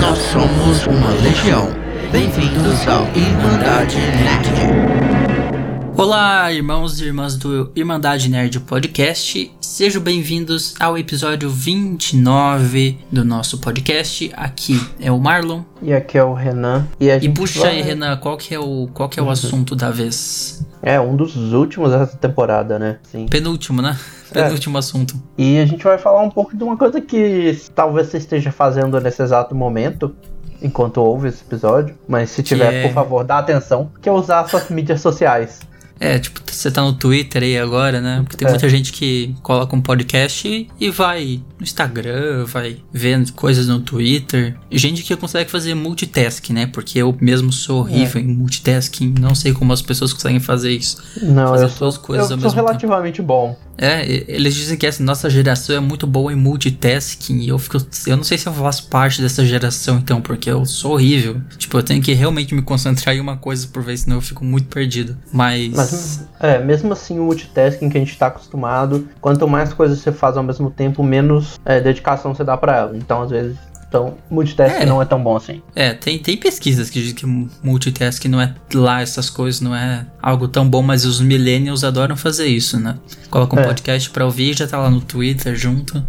Nós somos uma legião. Bem-vindos ao Irmandade Nerd. Olá, irmãos e irmãs do Irmandade Nerd Podcast. Sejam bem-vindos ao episódio 29 do nosso podcast. Aqui é o Marlon. E aqui é o Renan. E, e puxa vai... aí, Renan, qual que é o, qual que é o uhum. assunto da vez? É, um dos últimos dessa temporada, né? Sim. Penúltimo, né? É. Penúltimo é. assunto. E a gente vai falar um pouco de uma coisa que talvez você esteja fazendo nesse exato momento, enquanto ouve esse episódio. Mas se tiver, é... por favor, dá atenção, que é usar suas mídias sociais. É, tipo, você tá no Twitter aí agora, né? Porque tem é. muita gente que coloca um podcast e, e vai no Instagram, vai vendo coisas no Twitter. Gente que consegue fazer multitasking, né? Porque eu mesmo sou horrível é. em multitasking. Não sei como as pessoas conseguem fazer isso. Não, fazer eu sou, coisas eu sou relativamente tempo. bom. É, eles dizem que essa nossa geração é muito boa em multitasking. E eu fico. Eu não sei se eu faço parte dessa geração, então, porque eu sou horrível. Tipo, eu tenho que realmente me concentrar em uma coisa por vez, senão eu fico muito perdido. Mas. Mas é, mesmo assim, o multitasking que a gente tá acostumado, quanto mais coisas você faz ao mesmo tempo, menos é, dedicação você dá para ela. Então, às vezes, então, multitasking é, não é tão bom assim. É, tem, tem pesquisas que dizem que multitasking não é lá essas coisas, não é algo tão bom, mas os millennials adoram fazer isso, né? Coloca um é. podcast pra ouvir, já tá lá no Twitter junto.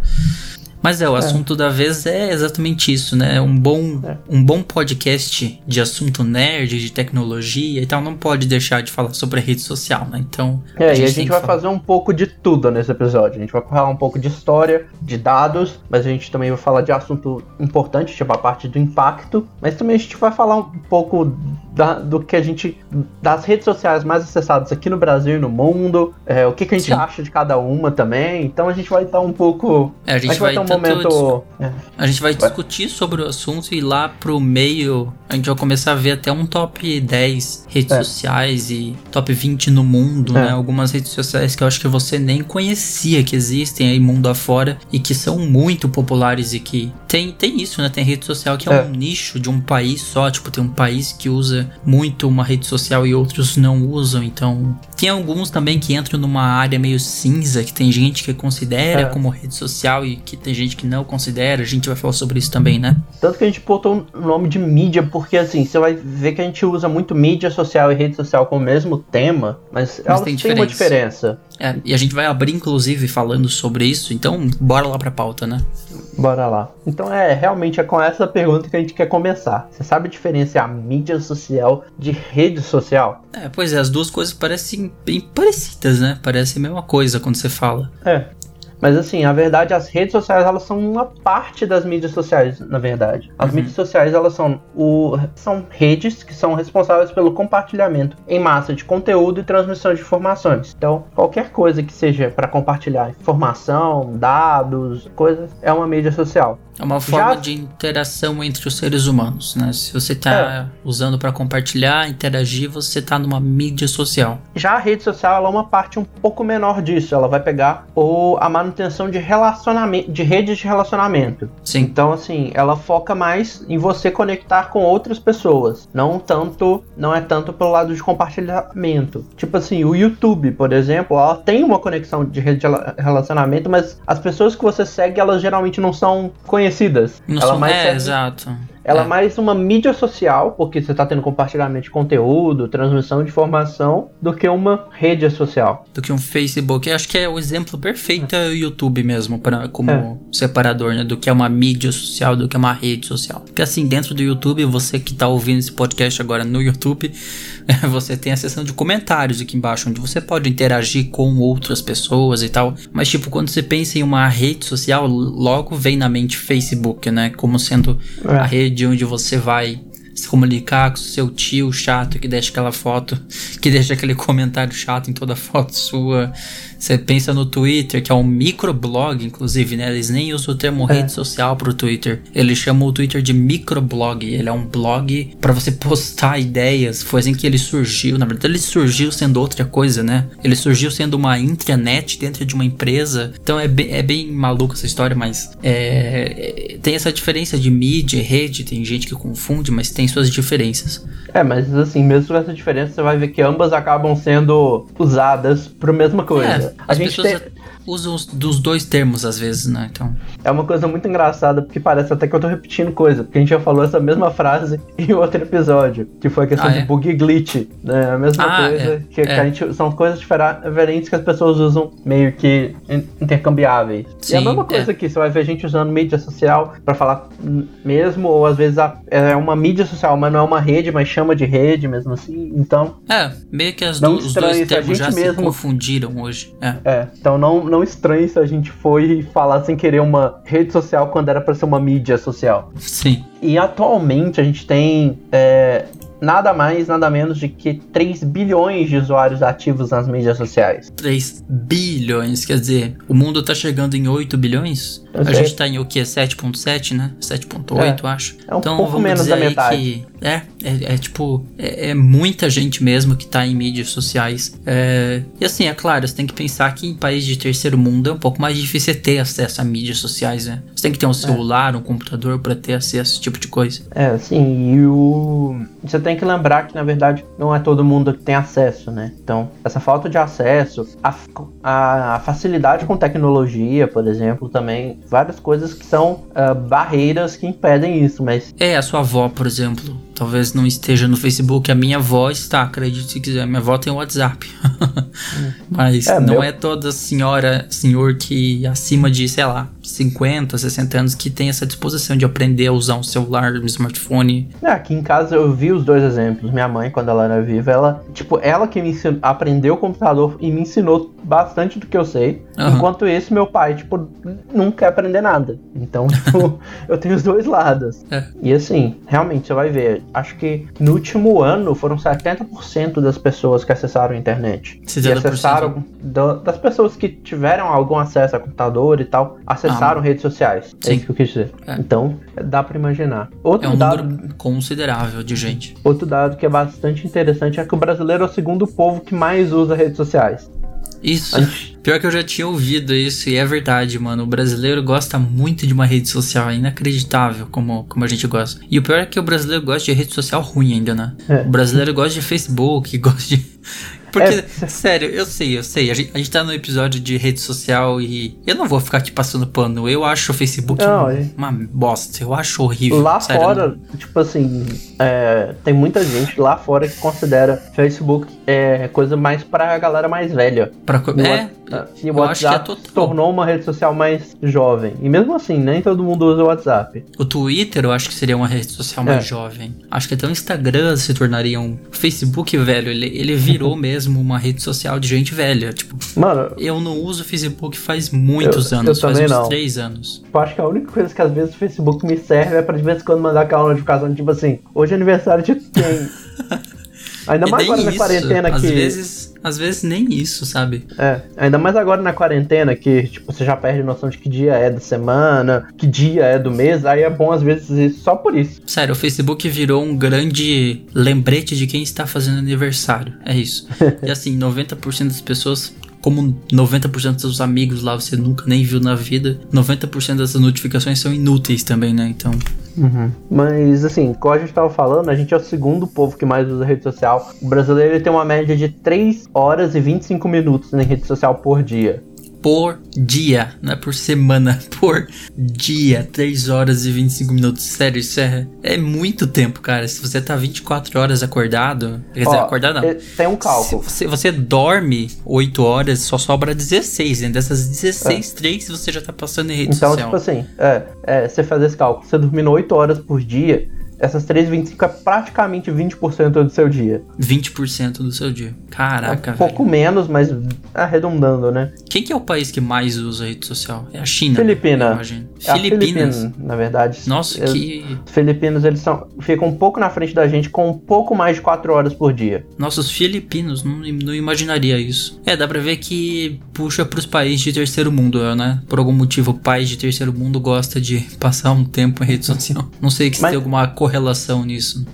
Mas é, o é. assunto da vez é exatamente isso, né? Um bom, é. um bom podcast de assunto nerd, de tecnologia e tal, não pode deixar de falar sobre a rede social, né? Então. É, a e a gente vai falar. fazer um pouco de tudo nesse episódio. A gente vai falar um pouco de história, de dados, mas a gente também vai falar de assunto importante, tipo a parte do impacto, mas também a gente vai falar um pouco da, do que a gente. das redes sociais mais acessadas aqui no Brasil e no mundo, é, o que, que a gente Sim. acha de cada uma também. Então a gente vai estar um pouco. É, a gente, a gente vai, vai momento. É. A gente vai discutir sobre o assunto e lá pro meio a gente vai começar a ver até um top 10 redes é. sociais e top 20 no mundo, é. né? Algumas redes sociais que eu acho que você nem conhecia que existem aí mundo afora e que são muito populares e que tem, tem isso, né? Tem rede social que é, é. um nicho de um país só, tipo, tem um país que usa muito uma rede social e outros não usam, então tem alguns também que entram numa área meio cinza, que tem gente que considera é. como rede social e que tem gente que não considera. A gente vai falar sobre isso também, né? Tanto que a gente botou o nome de mídia, porque assim, você vai ver que a gente usa muito mídia social e rede social com o mesmo tema, mas, mas elas tem têm uma diferença. É, e a gente vai abrir, inclusive, falando sobre isso, então bora lá pra pauta, né? Bora lá. Então é realmente é com essa pergunta que a gente quer começar. Você sabe diferenciar mídia social de rede social? É, pois é, as duas coisas parecem bem parecidas, né? Parece a mesma coisa quando você fala. É. Mas assim, a verdade, as redes sociais elas são uma parte das mídias sociais, na verdade. As uhum. mídias sociais elas são, o, são redes que são responsáveis pelo compartilhamento em massa de conteúdo e transmissão de informações. Então, qualquer coisa que seja para compartilhar informação, dados, coisas, é uma mídia social. É uma forma Já... de interação entre os seres humanos, né? Se você está é. usando para compartilhar, interagir, você está numa mídia social. Já a rede social é uma parte um pouco menor disso. Ela vai pegar o, a manutenção de relacionamento, de redes de relacionamento. Sim. Então, assim, ela foca mais em você conectar com outras pessoas, não tanto, não é tanto pelo lado de compartilhamento. Tipo assim, o YouTube, por exemplo, ela tem uma conexão de rede de relacionamento, mas as pessoas que você segue, elas geralmente não são conhecidas conhecidas. Não ela mais é, serve, exato. Ela é. mais uma mídia social, porque você está tendo compartilhamento de conteúdo, transmissão de informação, do que uma rede social. Do que um Facebook. Eu acho que é o exemplo perfeito é o YouTube mesmo, pra, como é. separador, né? Do que é uma mídia social, do que é uma rede social. Porque assim, dentro do YouTube, você que está ouvindo esse podcast agora no YouTube, você tem a seção de comentários aqui embaixo, onde você pode interagir com outras pessoas e tal. Mas, tipo, quando você pensa em uma rede social, logo vem na mente Facebook, né? Como sendo é. a rede onde você vai se comunicar com seu tio chato que deixa aquela foto, que deixa aquele comentário chato em toda foto sua. Você pensa no Twitter, que é um microblog, inclusive, né? Eles nem usam o termo é. rede social pro Twitter. Eles chamam o Twitter de microblog. Ele é um blog para você postar ideias. Foi assim que ele surgiu. Na verdade, ele surgiu sendo outra coisa, né? Ele surgiu sendo uma intranet dentro de uma empresa. Então é bem, é bem maluco essa história, mas é, tem essa diferença de mídia e rede. Tem gente que confunde, mas tem suas diferenças. É, mas assim, mesmo com essa diferença, você vai ver que ambas acabam sendo usadas para a mesma coisa. É, a gente pessoas... usa os, dos dois termos às vezes, né? Então. É uma coisa muito engraçada, porque parece até que eu tô repetindo coisa, porque a gente já falou essa mesma frase em outro episódio, que foi a questão Ah, de é? bug e glitch, né? A mesma Ah, coisa é, que, que é. a gente são coisas diferentes que as pessoas usam meio que in- intercambiáveis. e a Sim, mesma coisa é. aqui, você vai ver gente usando mídia social pra falar mesmo, ou às vezes a- é uma mídia social, mas não é uma rede, mas chama de rede mesmo assim. Então, É, meio que as Não du- os dois a termos já gente se mesmo- confundiram hoje. É. É, então não, não estranhe se a gente foi falar sem querer uma rede social quando era pra ser uma mídia social. Sim. E atualmente a gente tem é, nada mais, nada menos de que 3 bilhões de usuários ativos nas mídias sociais. 3 bilhões, quer dizer, o mundo tá chegando em 8 bilhões? A gente tá em o quê? 7.7, né? 7.8, acho. É um então pouco vamos menos dizer da metade. que é, é, é tipo, é, é muita gente mesmo que tá em mídias sociais. É, e assim, é claro, você tem que pensar que em países de terceiro mundo é um pouco mais difícil ter acesso a mídias sociais, né? Você tem que ter um celular, um computador pra ter acesso a esse tipo de coisa. É, sim, e o. Você tem que lembrar que, na verdade, não é todo mundo que tem acesso, né? Então, essa falta de acesso, a, a facilidade com tecnologia, por exemplo, também, várias coisas que são ah, barreiras que impedem isso, mas É, a sua avó, por exemplo, talvez não esteja no Facebook. A minha avó está, acredite se quiser. Minha avó tem o WhatsApp. Mas É, não meu- é toda senhora, senhor que acima de, sei lá, 50, 60 anos que tem essa disposição de aprender a usar um celular, um smartphone. É, aqui em casa eu vi os dois exemplos. Minha mãe, quando ela era viva, ela, tipo, ela que me ensinou, aprendeu o computador e me ensinou bastante do que eu sei. Aham. Enquanto esse, meu pai, tipo, não quer aprender nada. Então, tipo, eu tenho os dois lados. É. E assim, realmente, você vai ver. Acho que no último ano foram 70% das pessoas que acessaram a internet. E 70%. acessaram, da- das pessoas que tiveram algum acesso a computador e tal, acessaram redes sociais. É Sim. isso que eu quis dizer. É. Então, dá pra imaginar. Outro É um dado número considerável de gente. Outro dado que é bastante interessante é que o brasileiro é o segundo povo que mais usa redes sociais. Isso. Gente- Pior que eu já tinha ouvido isso e é verdade, mano. O brasileiro gosta muito de uma rede social. É inacreditável como, como a gente gosta. E o pior é que o brasileiro gosta de rede social ruim ainda, né? É. O brasileiro gosta de Facebook, gosta de. Porque, É. sério, eu sei, eu sei. A gente, a gente tá no episódio de rede social e eu não vou ficar aqui passando pano. Eu acho o Facebook Não, um- é- uma bosta. Eu acho horrível. Lá sério, fora, tipo assim, é, tem muita gente lá fora que considera Facebook é, coisa mais pra galera mais velha. Pra, co- o é, e o que é WhatsApp se tornou uma rede social mais jovem. E mesmo assim, nem todo mundo usa o WhatsApp. O Twitter eu acho que seria uma rede social mais É. jovem. Acho que até o Instagram se tornaria um. O Facebook, velho, ele, ele virou mesmo uma rede social de gente velha. Tipo, Mano, eu não uso o Facebook faz muitos Eu- anos, eu faz uns não. três anos. eu acho que a única coisa que às vezes o Facebook me serve é pra de vez em quando mandar aquela notificação, tipo assim, hoje é aniversário de quem? Ainda E mais agora na isso, quarentena às que. vezes, às vezes nem isso, sabe? É, ainda mais agora na quarentena, que tipo, você já perde noção de que dia é da semana, que dia é do mês, aí é bom às vezes isso só por isso. Sério, o Facebook virou um grande lembrete de quem está fazendo aniversário. É isso. e assim, 90% das pessoas, como 90% dos amigos lá você nunca nem viu na vida, 90% dessas notificações são inúteis também, né? Então. Mas assim, como a gente tava falando, a gente é o segundo povo que mais usa rede social. O brasileiro tem uma média de 3 horas e 25 minutos em rede social por dia. Por dia, não é por semana, por dia, 3 horas e 25 minutos. Sério, isso é, é muito tempo, cara. Se você tá 24 horas acordado, quer dizer, Ó, acordado não. é- Tem um cálculo. Se você, você dorme 8 horas, só sobra 16, né? Dessas 16, 3 você já tá passando em rede Então, social. tipo assim, é, é, você fazer esse cálculo, você dormindo 8 horas por dia, essas 3,25 é praticamente 20% do seu dia. 20% do seu dia. Caraca, é um pouco velho. menos, mas arredondando, né? Quem que é o país que mais usa rede social? É a China. Filipina. né? Imagino. É Filipinas. Filipina, na verdade. Nossa, Eles- que. Os filipinos, eles são, ficam um pouco na frente da gente com um pouco mais de 4 horas por dia. Nossos filipinos, não, não imaginaria isso. É, dá pra ver que puxa pros países de terceiro mundo, né? Por algum motivo, o país de terceiro mundo gosta de passar um tempo em rede social. Não sei se Mas- tem alguma correlação nisso.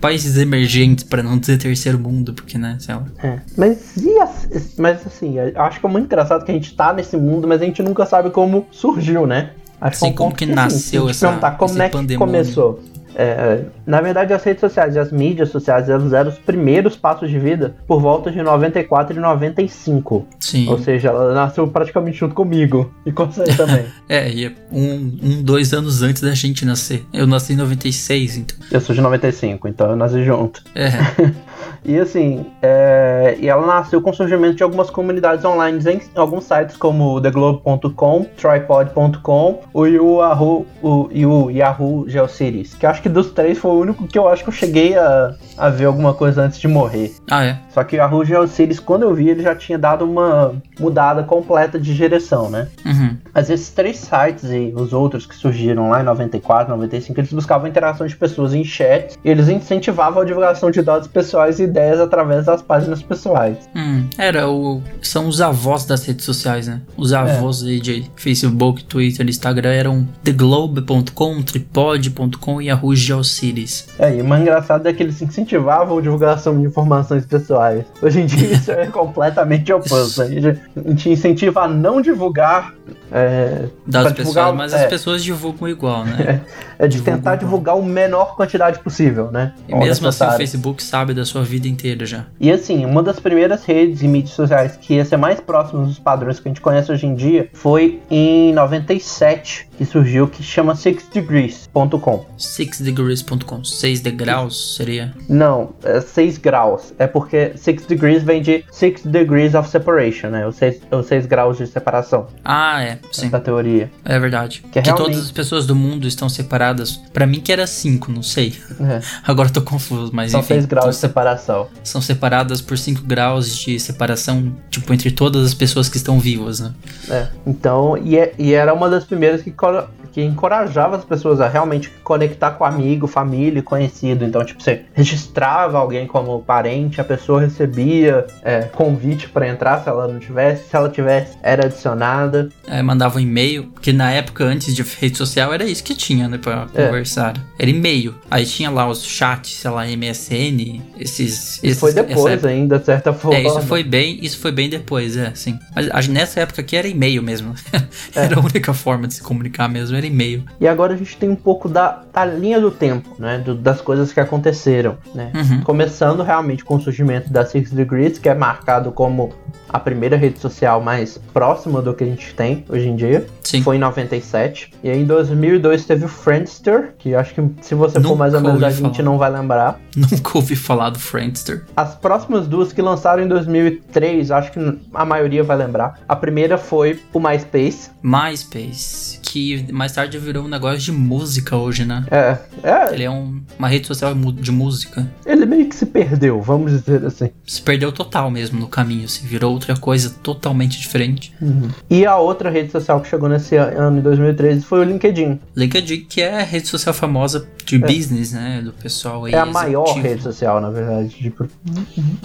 Países emergentes, pra não dizer terceiro mundo, porque, né, sei lá. É. Mas, e as- mas assim, eu acho que é muito engraçado que a gente tá nesse mundo, mas a gente nunca sabe como surgiu, né? Acho Sim, um como ponto que assim, nasceu se a gente essa- perguntar como esse é que pandemônio. começou. É, na verdade, as redes sociais e as mídias sociais elas eram os primeiros passos de vida por volta de 94 e 95. Sim. Ou seja, ela nasceu praticamente junto comigo e com você também. É, e é um, um, dois anos antes da gente nascer. Eu nasci em 96, então. Eu sou de 95, então eu nasci junto. É. E assim, é... e ela nasceu com o surgimento de algumas comunidades online em alguns sites como theglobe.com, tripod.com o Yahoo, o, e o Yahoo GeoCities. Que acho que dos três foi o único que eu acho que eu cheguei a, a ver alguma coisa antes de morrer. Ah, é? Só que o Yahoo GeoCities, quando eu vi, ele já tinha dado uma mudada completa de direção, né? Uhum. Mas esses três sites e os outros que surgiram lá em 94, 95, eles buscavam interação de pessoas em chat e eles incentivavam a divulgação de dados pessoais e ideias através das páginas pessoais. Hum, era o. São os avós das redes sociais, né? Os avós é. de Facebook, Twitter, Instagram eram theglobe.com, tripod.com e Yahoo GeoCities. É, e o mais engraçado é que eles incentivavam a divulgação de informações pessoais. Hoje em dia isso é completamente oposto. A gente, a gente incentiva a não divulgar. É, das pessoas, mas é, as pessoas divulgam igual, né? É, é de divulgam tentar divulgar o menor quantidade possível, né? E mesmo assim o Facebook sabe da sua vida inteira já. E assim, uma das primeiras redes e mídias sociais que ia ser mais próximo dos padrões que a gente conhece hoje em dia foi em 97, que surgiu, que chama sixdegrees.com. Sixdegrees.com, 6 degraus seria? Não, é 6 graus. É porque 6 degrees vem de 6 degrees of separation, né? Os 6, os seis graus de separação. Ah, é, sim. Essa teoria. É verdade. Que, é que realmente... todas as pessoas do mundo estão separadas. Para mim que era 5, não sei. É. Agora eu tô confuso, mas São enfim. 6 graus de separação. São separadas por 5 graus de separação, tipo, entre todas as pessoas que estão vivas, né? É, então, e, é, e era uma das primeiras que করা que encorajava as pessoas a realmente conectar com amigo, família, conhecido. Então, tipo, você registrava alguém como parente, a pessoa recebia é, convite para entrar se ela não tivesse, se ela tivesse, era adicionada. É, mandava um e-mail, que na época antes de rede social era isso que tinha, né, pra é. conversar. Era e-mail. Aí tinha lá os chats, sei lá, MSN, esses. Isso foi depois ainda, de certa forma. É, isso foi bem, isso foi bem depois, é, sim. Mas nessa época aqui era e-mail mesmo. era a única forma de se comunicar mesmo, era e-mail. E agora a gente tem um pouco da, da linha do tempo, né? Do, das coisas que aconteceram, né? Uhum. Começando realmente com o surgimento da Six Degrees, que é marcado como a primeira rede social mais próxima do que a gente tem hoje em dia. Sim. Foi em 97. E aí em 2002 teve o Friendster, que acho que se você Nunca for mais ou menos a gente não vai lembrar. Nunca ouvi falar do Friendster. As próximas duas que lançaram em 2003, acho que a maioria vai lembrar. A primeira foi o MySpace. MySpace, que mais tarde virou um negócio de música hoje, né? É. é. Ele é um, uma rede social de música. Ele meio que se perdeu, vamos dizer assim. Se perdeu total mesmo no caminho, se virou outra coisa totalmente diferente. Uhum. E a outra rede social que chegou nesse ano, em 2013, foi o LinkedIn. LinkedIn, que é a rede social famosa de é. business, né? Do pessoal aí. É a maior rede social, na verdade, de,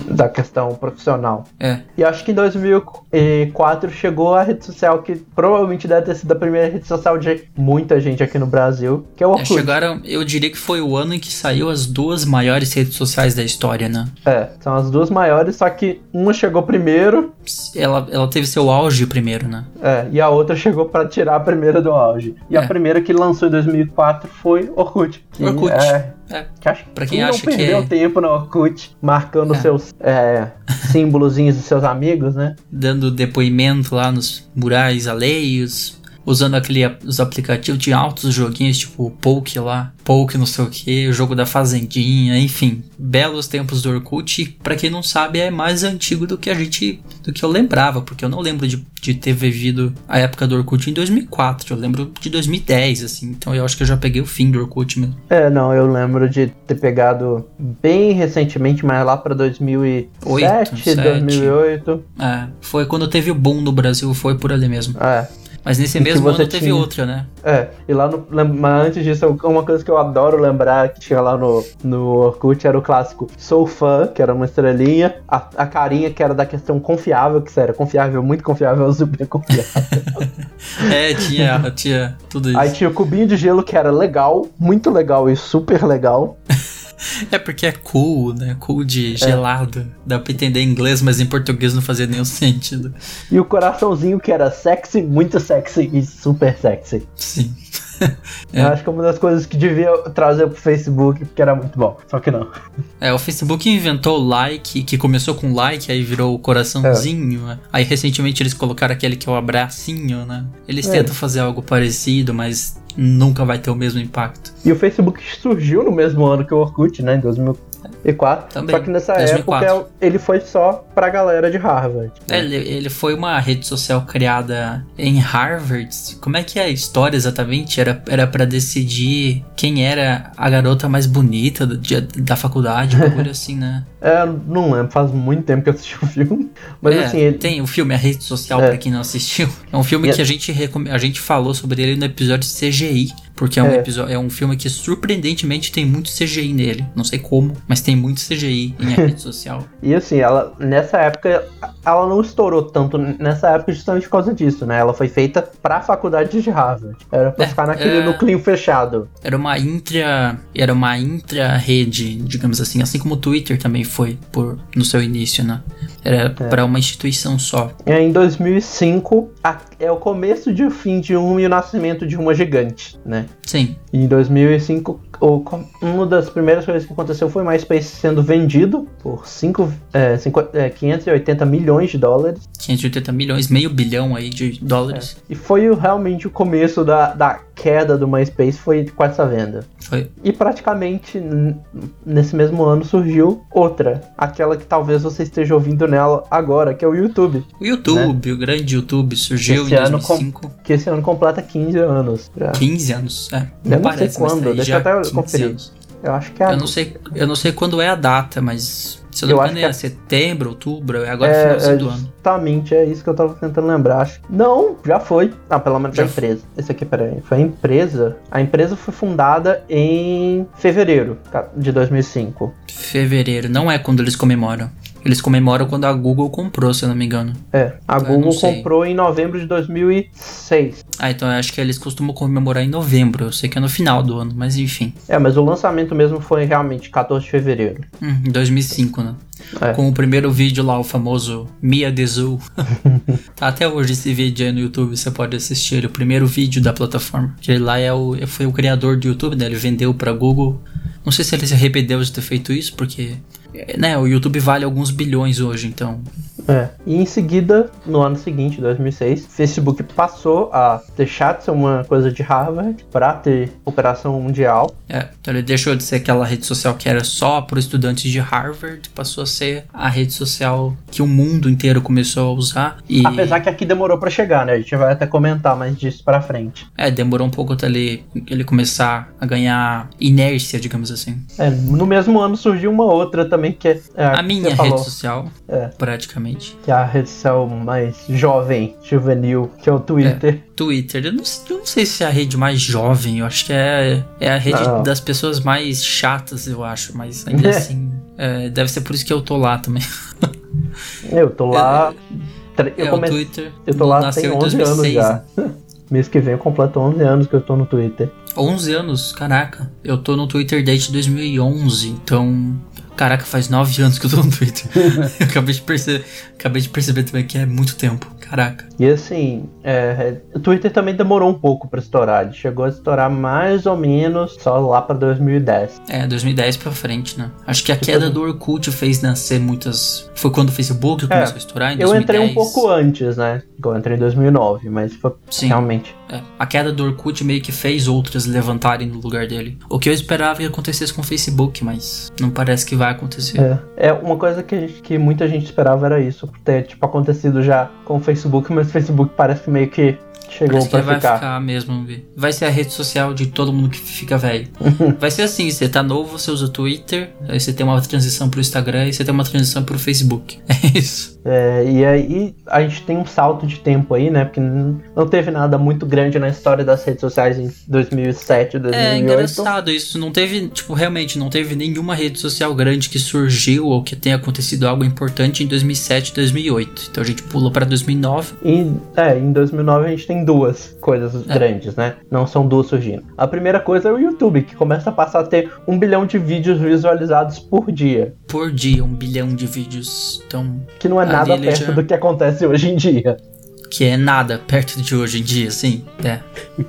da questão profissional. É. E acho que em 2004 chegou a rede social que provavelmente deve ter sido a primeira rede social de muita gente aqui no Brasil, que é o é, Orkut. É, chegaram, eu diria que foi o ano em que saiu as duas maiores redes sociais da história, né? É, são as duas maiores, só que uma chegou primeiro ela, ela teve seu auge primeiro, né? É, e a outra chegou para tirar a primeira do auge. E é. a primeira que lançou em 2004 foi Orkut. Que Orkut. É, é. Que acho pra quem, acha não perdeu que é... tempo no Orkut, marcando é. seus é, símbolozinhos dos seus amigos, né? Dando depoimento lá nos murais alheios, usando aquele, os aplicativos de altos joguinhos, tipo o Poke lá, Poke não sei o que, o jogo da Fazendinha, enfim, belos tempos do Orkut. Para quem não sabe, é mais antigo do que a gente, do que eu lembrava, porque eu não lembro de, de ter vivido a época do Orkut em 2004, eu lembro de 2010, assim, então eu acho que eu já peguei o fim do Orkut mesmo. É, não, eu lembro de ter pegado bem recentemente, mas lá para 2007, 8, 2008. É, foi quando teve o boom no Brasil, foi por ali mesmo. É. Mas nesse mesmo ano teve tinha... outra, né? É, e lá no. Mas antes disso, uma coisa que eu adoro lembrar que tinha lá no, no Orkut era o clássico Sou fã, que era uma estrelinha, a, a carinha que era da questão confiável, que era confiável, muito confiável, super confiável. é, tinha, tinha tudo isso. Aí tinha o cubinho de gelo que era legal, muito legal e super legal. É porque é cool, né? Cool de é. gelado. Dá pra entender em inglês, mas em português não fazia nenhum sentido. E o coraçãozinho que era sexy, muito sexy e super sexy. Sim. Eu acho que é uma das coisas que devia trazer pro Facebook, porque era muito bom. Só que não. É, o Facebook inventou o like, que começou com like, aí virou o coraçãozinho. né? Aí recentemente eles colocaram aquele que é o abracinho, né? Eles É. tentam fazer algo parecido, mas nunca vai ter o mesmo impacto. E o Facebook surgiu no mesmo ano que o Orkut, né? Em 2004. Também, Só que nessa 2004. época ele foi só pra galera de Harvard. É, Ele, ele foi uma rede social criada em Harvard. Como é que é a história exatamente? Era, era para decidir quem era a garota mais bonita do- de- da faculdade, um bagulho assim, né? É, não lembro, faz muito tempo que eu assisti o filme. Mas É, assim, ele. tem o filme A Rede Social, É. pra quem não assistiu. É um filme E- que a gente, recom- a gente falou sobre ele no episódio CGI. Porque é um, É. episódio, é um filme que surpreendentemente tem muito CGI nele. Não sei como, mas tem muito CGI em A Rede Social. E assim, ela nessa época ela não estourou tanto nessa época justamente por causa disso, né? Ela foi feita pra faculdade de Harvard. Era pra É, ficar naquele é. núcleo fechado. Era uma intra. Era uma intra-rede, digamos assim, assim como o Twitter também foi por, no seu início, né? Era pra uma instituição só. E aí, em 2005 a- é o começo de fim de uma e o nascimento de uma gigante, né? Sim. E em 2005, o, uma das primeiras coisas que aconteceu foi o MySpace sendo vendido por cinco, é, cinco- é, 580 milhões de dólares. 580 milhões, meio bilhão aí de dólares. E foi realmente o começo da, da queda do MySpace, foi com essa venda. Foi. E praticamente nesse mesmo ano surgiu outra, aquela que talvez você esteja ouvindo nela agora, que é o YouTube, O YouTube, o grande YouTube, surgiu Esse em ano com- 2005. que esse ano completa 15 anos. Já. 15 anos, é. Eu não parece, sei quando, tá deixa eu até 15 conferir. anos. Eu acho que é Eu não sei, eu não sei quando é a data, mas se eu não Eu me engano é é- setembro, outubro, é agora é, finalzinho é do ano. justamente é isso que eu tava tentando lembrar. Acho. Não, já foi. Ah, pelo menos Já da empresa. Esse aqui, peraí. Foi a empresa. A empresa foi fundada em fevereiro de 2005. Fevereiro, não é quando eles comemoram. Eles comemoram quando a Google comprou, se eu não me engano. É, a Eu Google comprou em novembro de 2006. Ah, então eu acho que eles costumam comemorar em novembro. Eu sei que é no final do ano, mas enfim. É, mas o lançamento mesmo foi realmente 14 de fevereiro. Hum, em 2005, né? É. Com o primeiro vídeo lá, o famoso Mia Dezu. tá até hoje esse vídeo aí no YouTube, você pode assistir o primeiro vídeo da plataforma. Que ele lá é o, foi o criador do YouTube, né? Ele vendeu pra Google. Não sei se ele se arrependeu de ter feito isso, porque né, o YouTube vale alguns bilhões hoje, então É. E em seguida, no ano seguinte, 2006, Facebook passou a deixar de ser uma coisa de Harvard para ter operação mundial. É, então ele deixou de ser aquela rede social que era só para estudantes de Harvard, passou a ser a rede social que o mundo inteiro começou a usar. E Apesar que aqui demorou para chegar, né? A gente vai até comentar mais disso pra frente. é, demorou um pouco até ele, ele começar a ganhar inércia, digamos assim. É, no mesmo ano surgiu uma outra também que é, é A minha você falou, rede social, É. praticamente. que é a rede social mais jovem, juvenil, que é o Twitter. Twitter, eu não, eu não sei se é a rede mais jovem, eu acho que é, é a rede Não. das pessoas mais chatas, eu acho, mas ainda É. assim, é, deve ser por isso que eu tô lá também. Eu tô lá. tre- Eu, é, comecei, o Twitter eu tô lá tem em 11 2006, anos né? já. Mês que vem eu completo 11 anos que eu tô no Twitter. 11 anos, caraca. Eu tô no Twitter desde 2011, então. Caraca, faz 9 anos que eu tô no Twitter. eu acabei de, perceber, acabei de perceber também que é muito tempo. Caraca. E assim, é, o Twitter também demorou um pouco pra estourar. Ele chegou a estourar mais ou menos só lá pra 2010. É, 2010 pra frente, né? Acho que a queda do Orkut fez nascer muitas. Foi quando o Facebook começou a estourar, em É, Eu 2010. entrei um pouco antes, né? Eu entrei em 2009, mas foi Sim. realmente. É, a queda do Orkut meio que fez outras levantarem no lugar dele. O que eu esperava que acontecesse com o Facebook, mas não parece que vai acontecer. É, é uma coisa que, gente- que muita gente esperava era isso, ter tipo acontecido já com o Facebook, mas o Facebook parece que meio que chegou Parece que pra vai ficar. ficar mesmo. Vi. Vai ser a rede social de todo mundo que fica velho. vai ser assim: você tá novo, você usa o Twitter, aí você tem uma transição pro Instagram e você tem uma transição pro Facebook. É isso. É, e aí a gente tem um salto de tempo aí, né? Porque não teve nada muito grande na história das redes sociais em 2007, 2008. É engraçado isso. Não teve, tipo, realmente não teve nenhuma rede social grande que surgiu ou que tenha acontecido algo importante em 2007 2008. Então a gente pula pra 2009. E, é, em 2009 a gente tem duas coisas É. grandes, né? Não são duas surgindo. A primeira coisa é o YouTube, que começa a passar a ter um bilhão de vídeos visualizados por dia. Por dia, um bilhão de vídeos. Então, Que não é nada ele perto já- do que acontece hoje em dia. que é nada perto de hoje em dia, assim. É.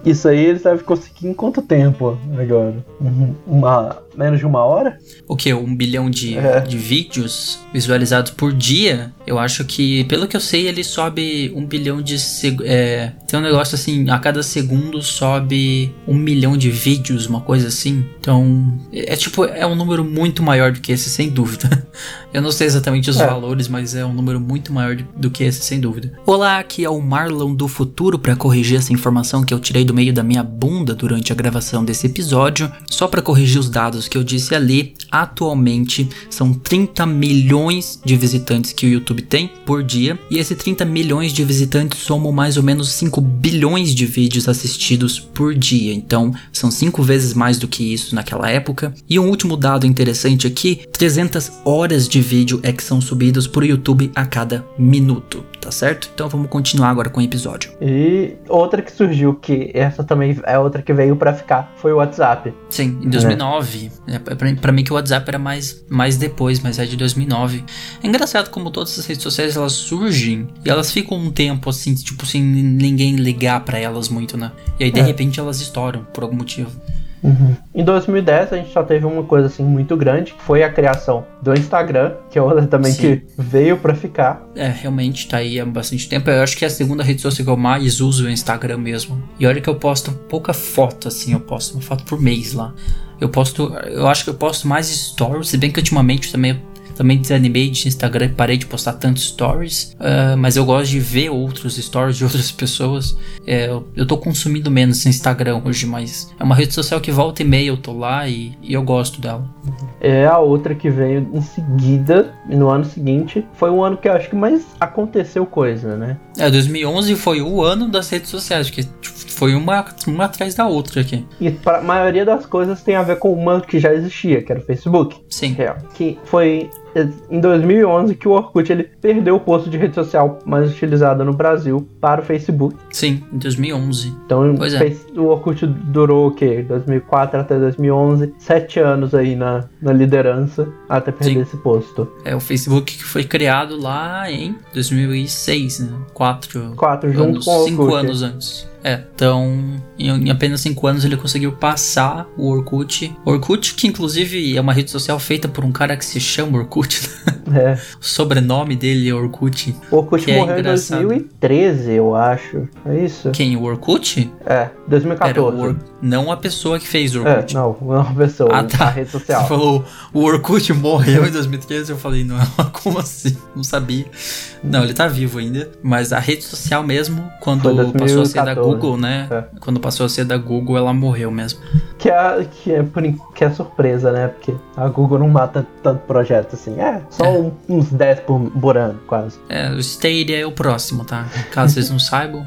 Isso aí eles devem conseguir em quanto tempo agora? Uhum. Uma, menos de uma hora? O que? Um bilhão de, é. de vídeos visualizados por dia? Eu acho que, pelo que eu sei, ele sobe um bilhão de. É, tem um negócio assim, a cada segundo sobe um milhão de vídeos, uma coisa assim. Então, é, é tipo, é um número muito maior do que esse, sem dúvida. Eu não sei exatamente os é. valores, mas é um número muito maior do que esse, sem dúvida. Olá, aqui é o Marlon do futuro para corrigir essa informação que eu tirei do meio da minha bunda durante a gravação desse episódio. Só para corrigir os dados que eu disse ali, atualmente são 30 milhões de visitantes que o YouTube tem por dia, e esses 30 milhões de visitantes somam mais ou menos 5 bilhões de vídeos assistidos por dia. Então, são 5 vezes mais do que isso naquela época. E um último dado interessante aqui, 300 horas de vídeo é que são subidos por YouTube a cada minuto, tá certo? Então vamos continuar agora com o episódio. E outra que surgiu, que essa também é outra que veio para ficar, foi o WhatsApp. Sim, em 2009. É. É, pra, mim que o WhatsApp era mais, mais depois, mas é de 2009. É engraçado como todas as redes sociais elas surgem e elas ficam um tempo assim, tipo, sem ninguém ligar para elas muito, né? E aí de é. repente elas estouram por algum motivo. Uhum. Em 2010 a gente só teve uma coisa assim muito grande, que foi a criação do Instagram, que é outra também Sim. que veio para ficar. É, realmente tá aí há bastante tempo. Eu acho que é a segunda rede social que eu mais uso é o Instagram mesmo. E olha que eu posto pouca foto assim, eu posto uma foto por mês lá. Eu posto, eu acho que eu posto mais stories, se bem que ultimamente também também desanimei de Instagram e parei de postar tantos stories. Uh, mas eu gosto de ver outros stories de outras pessoas. É, eu, eu tô consumindo menos Instagram hoje, mas é uma rede social que volta e meia eu tô lá e, e eu gosto dela. É a outra que veio em seguida, no ano seguinte. Foi um ano que eu acho que mais aconteceu coisa, né? É, 2011 foi o ano das redes sociais, que foi uma, uma atrás da outra aqui. E a maioria das coisas tem a ver com uma que já existia, que era o Facebook. Sim. É, que foi em 2011 que o Orkut ele perdeu o posto de rede social mais utilizada no Brasil para o Facebook. Sim, em 2011. Então pois é. o Orkut durou o quê? 2004 até 2011, sete anos aí na, na liderança até perder Sim. esse posto. É o Facebook que foi criado lá em 2006, né? Quatro, Quatro junto anos, com o Orkut. Cinco anos antes. É, então em, apenas 5 anos ele conseguiu passar o Orkut. Orkut, que inclusive é uma rede social feita por um cara que se chama Orkut. Né? É. o sobrenome dele é Orkut. O Orkut é morreu é em 2013, eu acho. É isso? Quem? O Orkut? É, 2014. Or... Não a pessoa que fez o Orkut. É, não, não a pessoa, ah, tá. a rede social. Você falou, o Orkut morreu em 2013, eu falei, não, como assim? Não sabia. Não, ele tá vivo ainda, mas a rede social mesmo, quando passou a ser da Google, né? É. Quando passou a ser da Google, ela morreu mesmo. Que é, que é, que é surpresa, né? Porque a Google não mata tanto projeto assim. É, só é. Uns 10 por, por ano, quase. É, o Stadia é o próximo, tá? Caso vocês não saibam.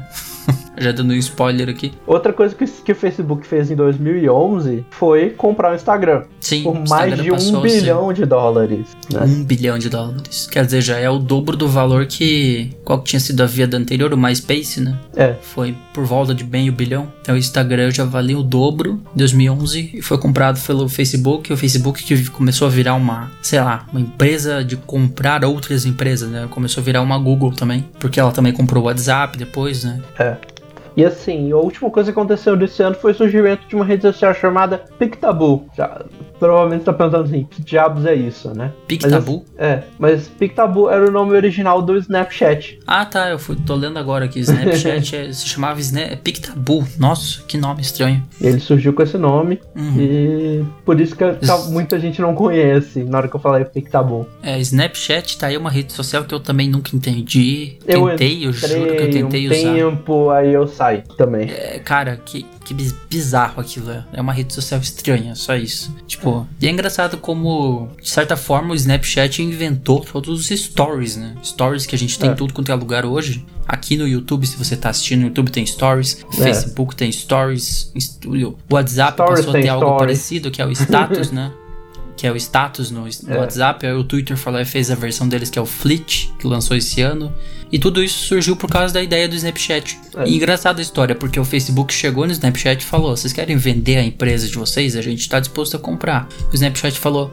Já dando um spoiler aqui. Outra coisa que, que o Facebook fez em 2011 foi comprar o Instagram. Sim, por mais de um bilhão de dólares. Né? Um bilhão de dólares. Quer dizer, já é o dobro do valor que. Qual que tinha sido a vida anterior, o MySpace, né? É. Foi por volta de bem o bilhão. Então o Instagram já valia o dobro em 2011 e foi comprado pelo Facebook. O Facebook que começou a virar uma, sei lá, uma empresa de comprar outras empresas, né? Começou a virar uma Google também. Porque ela também comprou o WhatsApp depois, né? É. E assim, a última coisa que aconteceu desse ano foi o surgimento de uma rede social chamada Pictabu. Já, provavelmente tá pensando assim, que diabos é isso, né? Pictabu? Mas, é, mas Pictabu era o nome original do Snapchat. Ah, tá, eu fui, tô lendo agora aqui. Snapchat é, se chamava Snap, é Pictabu. Nossa, que nome estranho. Ele surgiu com esse nome uhum. e por isso que muita gente não conhece na hora que eu falei Pictabu. É, Snapchat tá aí uma rede social que eu também nunca entendi. Eu tentei, eu juro que eu tentei um usar. tempo, aí eu saí também. É, cara, que, que bizarro aquilo. É. é uma rede social estranha, só isso. Tipo, e é engraçado como, de certa forma, o Snapchat inventou todos os stories, né? Stories que a gente tem é. tudo quanto é lugar hoje. Aqui no YouTube, se você tá assistindo no YouTube, tem stories. É. Facebook tem stories. O WhatsApp stories passou a ter algo parecido, que é o status, né? que é o status no, é. WhatsApp. Aí o Twitter falou, fez a versão deles que é o Fleet, que lançou esse ano. E tudo isso surgiu por causa da ideia do Snapchat. É. E engraçada a história, porque o Facebook chegou no Snapchat e falou: vocês querem vender a empresa de vocês? A gente está disposto a comprar. O Snapchat falou: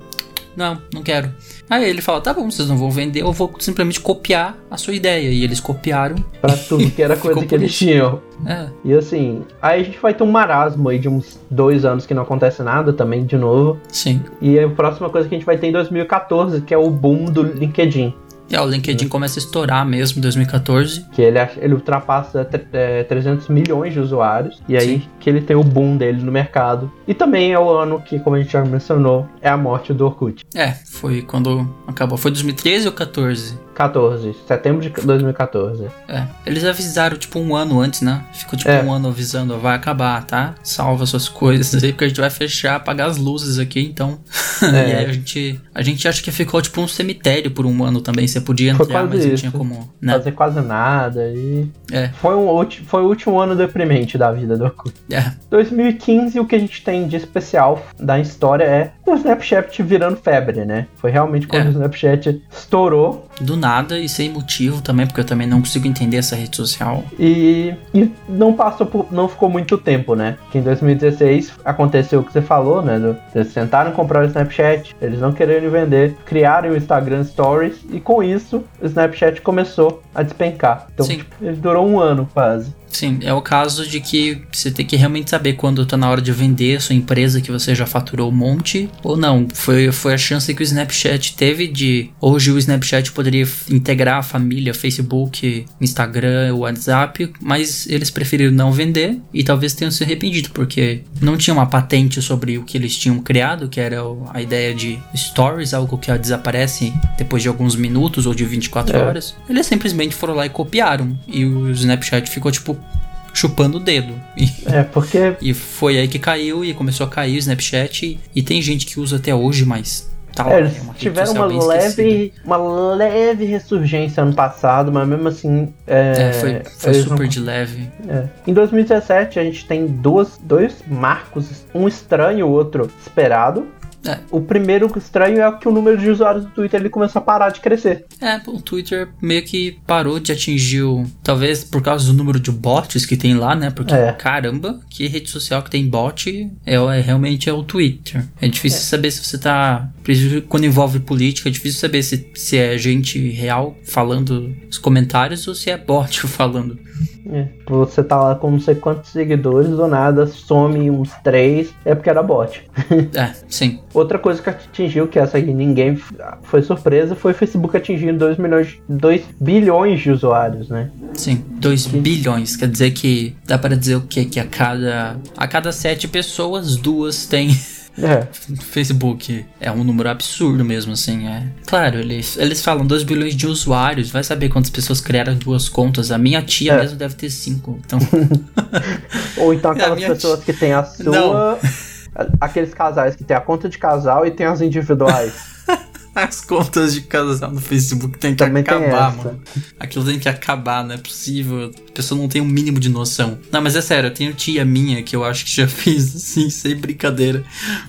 não, não quero. Aí ele fala, tá bom, vocês não vão vender, eu vou simplesmente copiar a sua ideia. E eles copiaram. Pra tudo que era coisa que eles tinham. É, E assim, aí a gente vai ter um marasmo aí de uns dois anos que não acontece nada também, de novo. sim. E a próxima coisa que a gente vai ter em 2014, que é o boom do LinkedIn. É, o LinkedIn começa a estourar mesmo em 2014. Que ele, ele ultrapassa tre- é, 300 milhões de usuários. E aí Sim. que ele tem o boom dele no mercado. E também é o ano que, como a gente já mencionou, é a morte do Orkut. É, foi quando acabou. Foi 2013 ou 14? 14, setembro de 2014. É. Eles avisaram, tipo, um ano antes, né? Ficou, tipo, É. um ano avisando, vai acabar, tá? Salva suas coisas aí, porque a gente vai fechar, apagar as luzes aqui, então. É. e aí a gente. A gente acha que ficou, tipo, um cemitério por um ano também. Você podia entrar, mas não isso. tinha como. Né? Fazer quase nada. E É, foi, um, foi o último ano deprimente da vida do Orkut. é. 2015, o que a gente tem de especial da história é o Snapchat virando febre, né? Foi realmente quando É. o Snapchat estourou Do nada e sem motivo também, porque eu também não consigo entender essa rede social. e, e não passou por, não ficou muito tempo, né? Que em 2016 aconteceu o que você falou, né? do- eles tentaram comprar o Snapchat, eles não querendo vender, criaram o Instagram Stories e com isso o Snapchat começou a despencar. Então, tipo, ele durou um ano quase. Sim, é o caso de que você tem que realmente saber quando tá na hora de vender a sua empresa que você já faturou um monte ou não. Foi, foi a chance que o Snapchat teve de. Hoje o Snapchat poderia integrar a família, Facebook, Instagram, WhatsApp, mas eles preferiram não vender e talvez tenham se arrependido, porque não tinha uma patente sobre o que eles tinham criado, que era a ideia de stories, algo que desaparece depois de alguns minutos ou de 24 É. horas. Eles simplesmente foram lá e copiaram. E o Snapchat ficou tipo chupando o dedo. E, É, porque e foi aí que caiu e começou a cair o Snapchat. E, e tem gente que usa até hoje, mas tá lá. É, é eles uma rede tiveram uma leve, uma leve ressurgência ano passado, mas mesmo assim. É, É, foi, foi eles não super de leve. É. Em 2017, a gente tem duas, dois marcos, um estranho e o outro esperado. É. O primeiro estranho é que o número de usuários do Twitter ele começou a parar de crescer. É, o Twitter meio que parou de atingir o. Talvez por causa do número de bots que tem lá, né? Porque, É. caramba, que rede social que tem bot é, é realmente é o Twitter. É difícil saber se você tá. Quando envolve política, é difícil saber se, se é gente real falando os comentários ou se é bot falando. É. Você tá lá com não sei quantos seguidores, do nada some uns três, é porque era bot. É, sim. Outra coisa que atingiu, que essa aí ninguém foi surpresa, foi o Facebook atingindo 2 milhões, 2 bilhões de usuários, né? Sim, 2 bilhões. Quer dizer que dá para dizer o quê? Que a cada a cada sete pessoas, duas têm É. Facebook. É um número absurdo mesmo, assim. É. Claro, eles, eles falam 2 bilhões de usuários. Vai saber quantas pessoas criaram duas contas. A minha tia É. mesmo deve ter cinco. Então, Ou então aquelas pessoas que tem a sua. Aqueles casais que tem a conta de casal e tem as individuais. as contas de casal no Facebook tem que Também tem acabar, essa. mano. Aquilo tem que acabar, não é possível. A pessoa não tem um mínimo de noção. Não, mas é sério, eu tenho tia minha que eu acho que já fez, assim, sem brincadeira,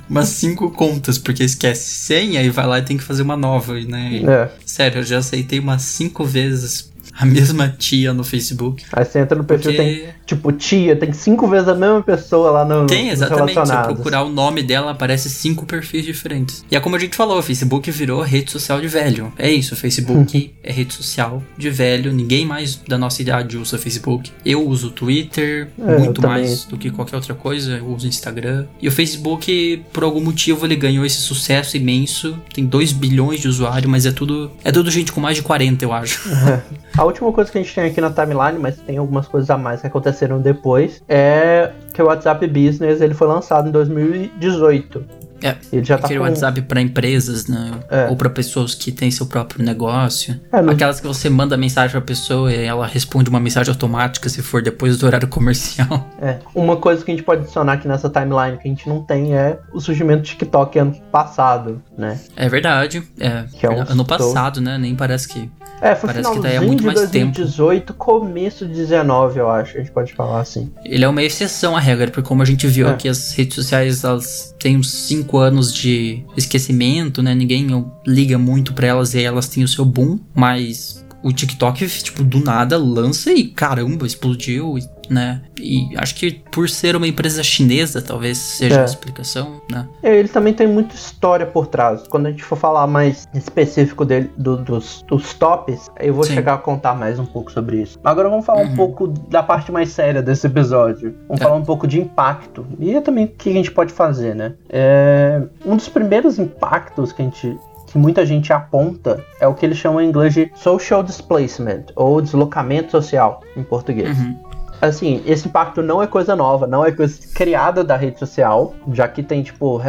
umas cinco contas, porque esquece senha e vai lá e tem que fazer uma nova, né? E, É. Sério, eu já aceitei umas cinco vezes a mesma tia no Facebook. Aí você entra no perfil Porque- tem, tipo, tia, tem cinco vezes a mesma pessoa lá no Tem, exatamente. Se procurar o nome dela, aparece cinco perfis diferentes. E é como a gente falou, o Facebook virou rede social de velho. É isso, o Facebook é rede social de velho. Ninguém mais da nossa idade usa Facebook. Eu uso Twitter É, muito mais do que qualquer outra coisa. Eu uso Instagram. E o Facebook, por algum motivo, ele ganhou esse sucesso imenso. Tem 2 bilhões de usuários, mas é tudo. É tudo gente com mais de 40, eu acho. A última coisa que a gente tem aqui na timeline, mas tem algumas coisas a mais que aconteceram depois, é que o WhatsApp Business ele foi lançado em 2018. É. Ele já tá Aquele com... WhatsApp pra empresas, né? É. Ou pra pessoas que têm seu próprio negócio. É, não- Aquelas que você manda mensagem pra pessoa e ela responde uma mensagem automática se for depois do horário comercial. É. Uma coisa que a gente pode adicionar aqui nessa timeline que a gente não tem é o surgimento do TikTok ano passado, né? É verdade. É, Que é um ano passado, né? Nem parece que. É, foi Parece que daí é muito de mais 2018, começo de 19, eu acho. A gente pode falar assim. Ele é uma exceção à regra, porque como a gente viu É. aqui, as redes sociais elas têm uns 5 anos de esquecimento, né? Ninguém liga muito pra elas e elas têm o seu boom, mas. O TikTok, tipo, do nada lança e caramba, explodiu. E né? E acho que por ser uma empresa chinesa, talvez seja É. a explicação, né? É, Ele também tem muita história por trás. Quando a gente for falar mais específico dele, do- dos, dos tops, eu vou Sim. chegar a contar mais um pouco sobre isso. Agora vamos falar um Uhum. pouco da parte mais séria desse episódio. Vamos Tá. falar um pouco de impacto. E é também o que a gente pode fazer, né? É, um dos primeiros impactos que a gente. Que muita gente aponta é o que eles chamam em inglês de social displacement, ou deslocamento social, em português. Uhum. Assim, esse impacto não é coisa nova, não é coisa criada da rede social, já que tem, tipo,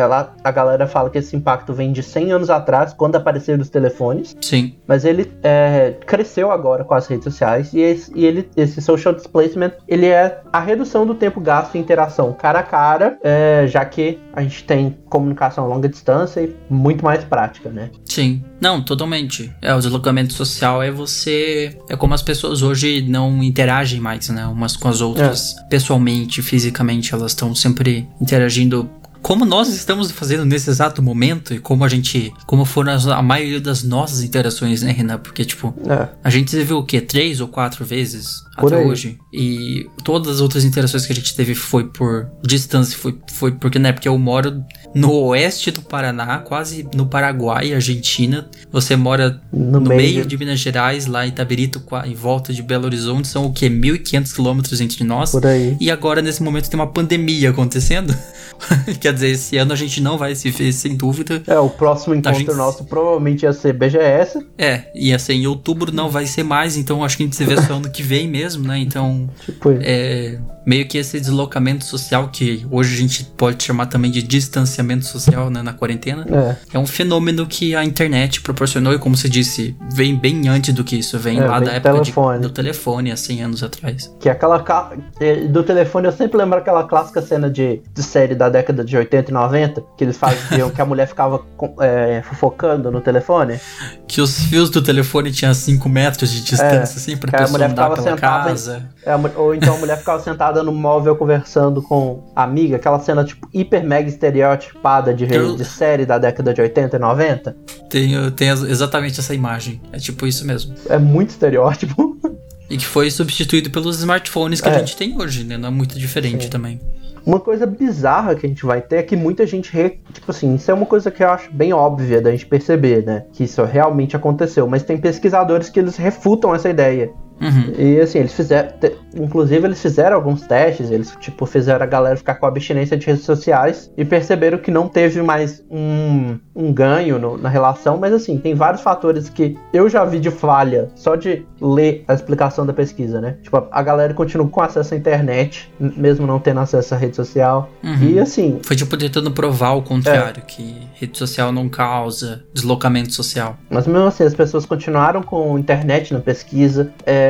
a galera fala que esse impacto vem de 100 anos atrás, quando apareceram os telefones, Sim. mas ele é, cresceu agora com as redes sociais, e, esse, e ele, esse social displacement, ele é a redução do tempo gasto em interação cara a cara, é, já que a gente tem comunicação a longa distância e muito mais prática, né? Sim. Não, totalmente. É, o deslocamento social é você. É como as pessoas hoje não interagem mais, né? Umas com as outras. Pessoalmente, fisicamente, elas estão sempre interagindo. Como nós estamos fazendo nesse exato momento e como a gente. Como foram as- a maioria das nossas interações, né, Renan? Porque, tipo, É, a gente viu o quê? Três ou quatro vezes Por até aí. hoje. E todas as outras interações que a gente teve foi por distância. Foi, foi porque, né? Porque eu moro no oeste do Paraná, quase no Paraguai, Argentina. Você mora no, no, meio, meio, de Minas Gerais, lá em Itabirito, qua- em volta de Belo Horizonte. São o quê? 1.500 quilômetros entre nós. por aí. E agora, nesse momento, tem uma pandemia acontecendo. Quer dizer, esse ano a gente não vai se ver, sem dúvida. É, o próximo encontro gente- nosso provavelmente ia ser BGS, É, e assim, em outubro não vai ser mais, então acho que a gente se vê só ano que vem mesmo, né? Então, tipo é meio que esse deslocamento social, que hoje a gente pode chamar também de distanciamento social, né, na quarentena, É. é um fenômeno que a internet proporcionou e, como você disse, vem bem antes do que isso, vem É, lá da época de- telefone. do telefone, há 100 anos atrás. Que é aquela. ca- é, Do telefone, eu sempre lembro aquela clássica cena de, de série da década de 80 e 90, que eles faziam que a mulher ficava é, fofocando no telefone. Que os fios do telefone tinham 5 metros de distância, assim, pra que a pessoa mulher andar ficava sentada em- casa. É, a mu- ou então a mulher ficava sentada no móvel conversando com a amiga, aquela cena tipo hiper mega estereotipada de, Eu- de série da década de 80 e 90. Tem, tem as- exatamente essa imagem. É tipo isso mesmo. É muito estereótipo. E que foi substituído pelos smartphones que É. a gente tem hoje, né? Não é muito diferente Sim. também. Uma coisa bizarra que a gente vai ter é que muita gente. Re... Tipo assim, isso é uma coisa que eu acho bem óbvia da gente perceber, né? Que isso realmente aconteceu. Mas tem pesquisadores que eles refutam essa ideia. Uhum. E assim, eles fizeram. Inclusive, eles fizeram alguns testes, eles, tipo, fizeram a galera ficar com abstinência de redes sociais e perceberam que não teve mais um, um ganho no- na relação, mas assim, tem vários fatores que eu já vi de falha só de ler a explicação da pesquisa, né? Tipo, a, a galera continua com acesso à internet, mesmo não tendo acesso à rede social. Uhum. E assim, Foi tipo tentando provar o contrário, que rede social não causa deslocamento social. Mas mesmo assim, as pessoas continuaram com internet na pesquisa. é,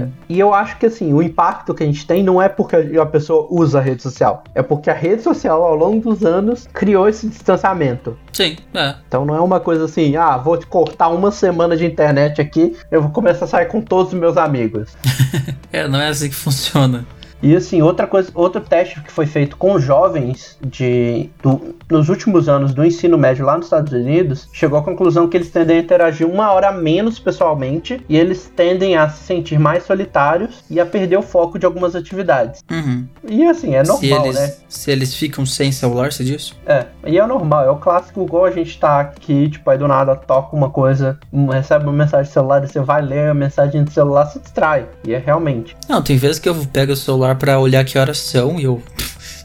Uhum. E eu acho que assim, o impacto que a gente tem não é porque a pessoa usa a rede social. É porque a rede social, ao longo dos anos, criou esse distanciamento. Sim, é. Então não é uma coisa assim, ah, vou te cortar uma semana de internet aqui, eu vou começar a sair com todos os meus amigos. É, não é assim que funciona. E assim, outra coisa, outro teste que foi feito com jovens de do- nos últimos anos do ensino médio lá nos Estados Unidos, chegou à conclusão que eles tendem a interagir uma hora menos pessoalmente e eles tendem a se sentir mais solitários e a perder o foco de algumas atividades. Uhum. E assim, é se, normal, eles, né? se eles ficam sem celular, você disse? É, e é normal, é o clássico igual a gente tá aqui, tipo, aí do nada toca uma coisa, recebe uma mensagem de celular você vai ler a mensagem do celular, se distrai. E é realmente. Não, tem vezes que eu pego o celular pra olhar que horas são e eu.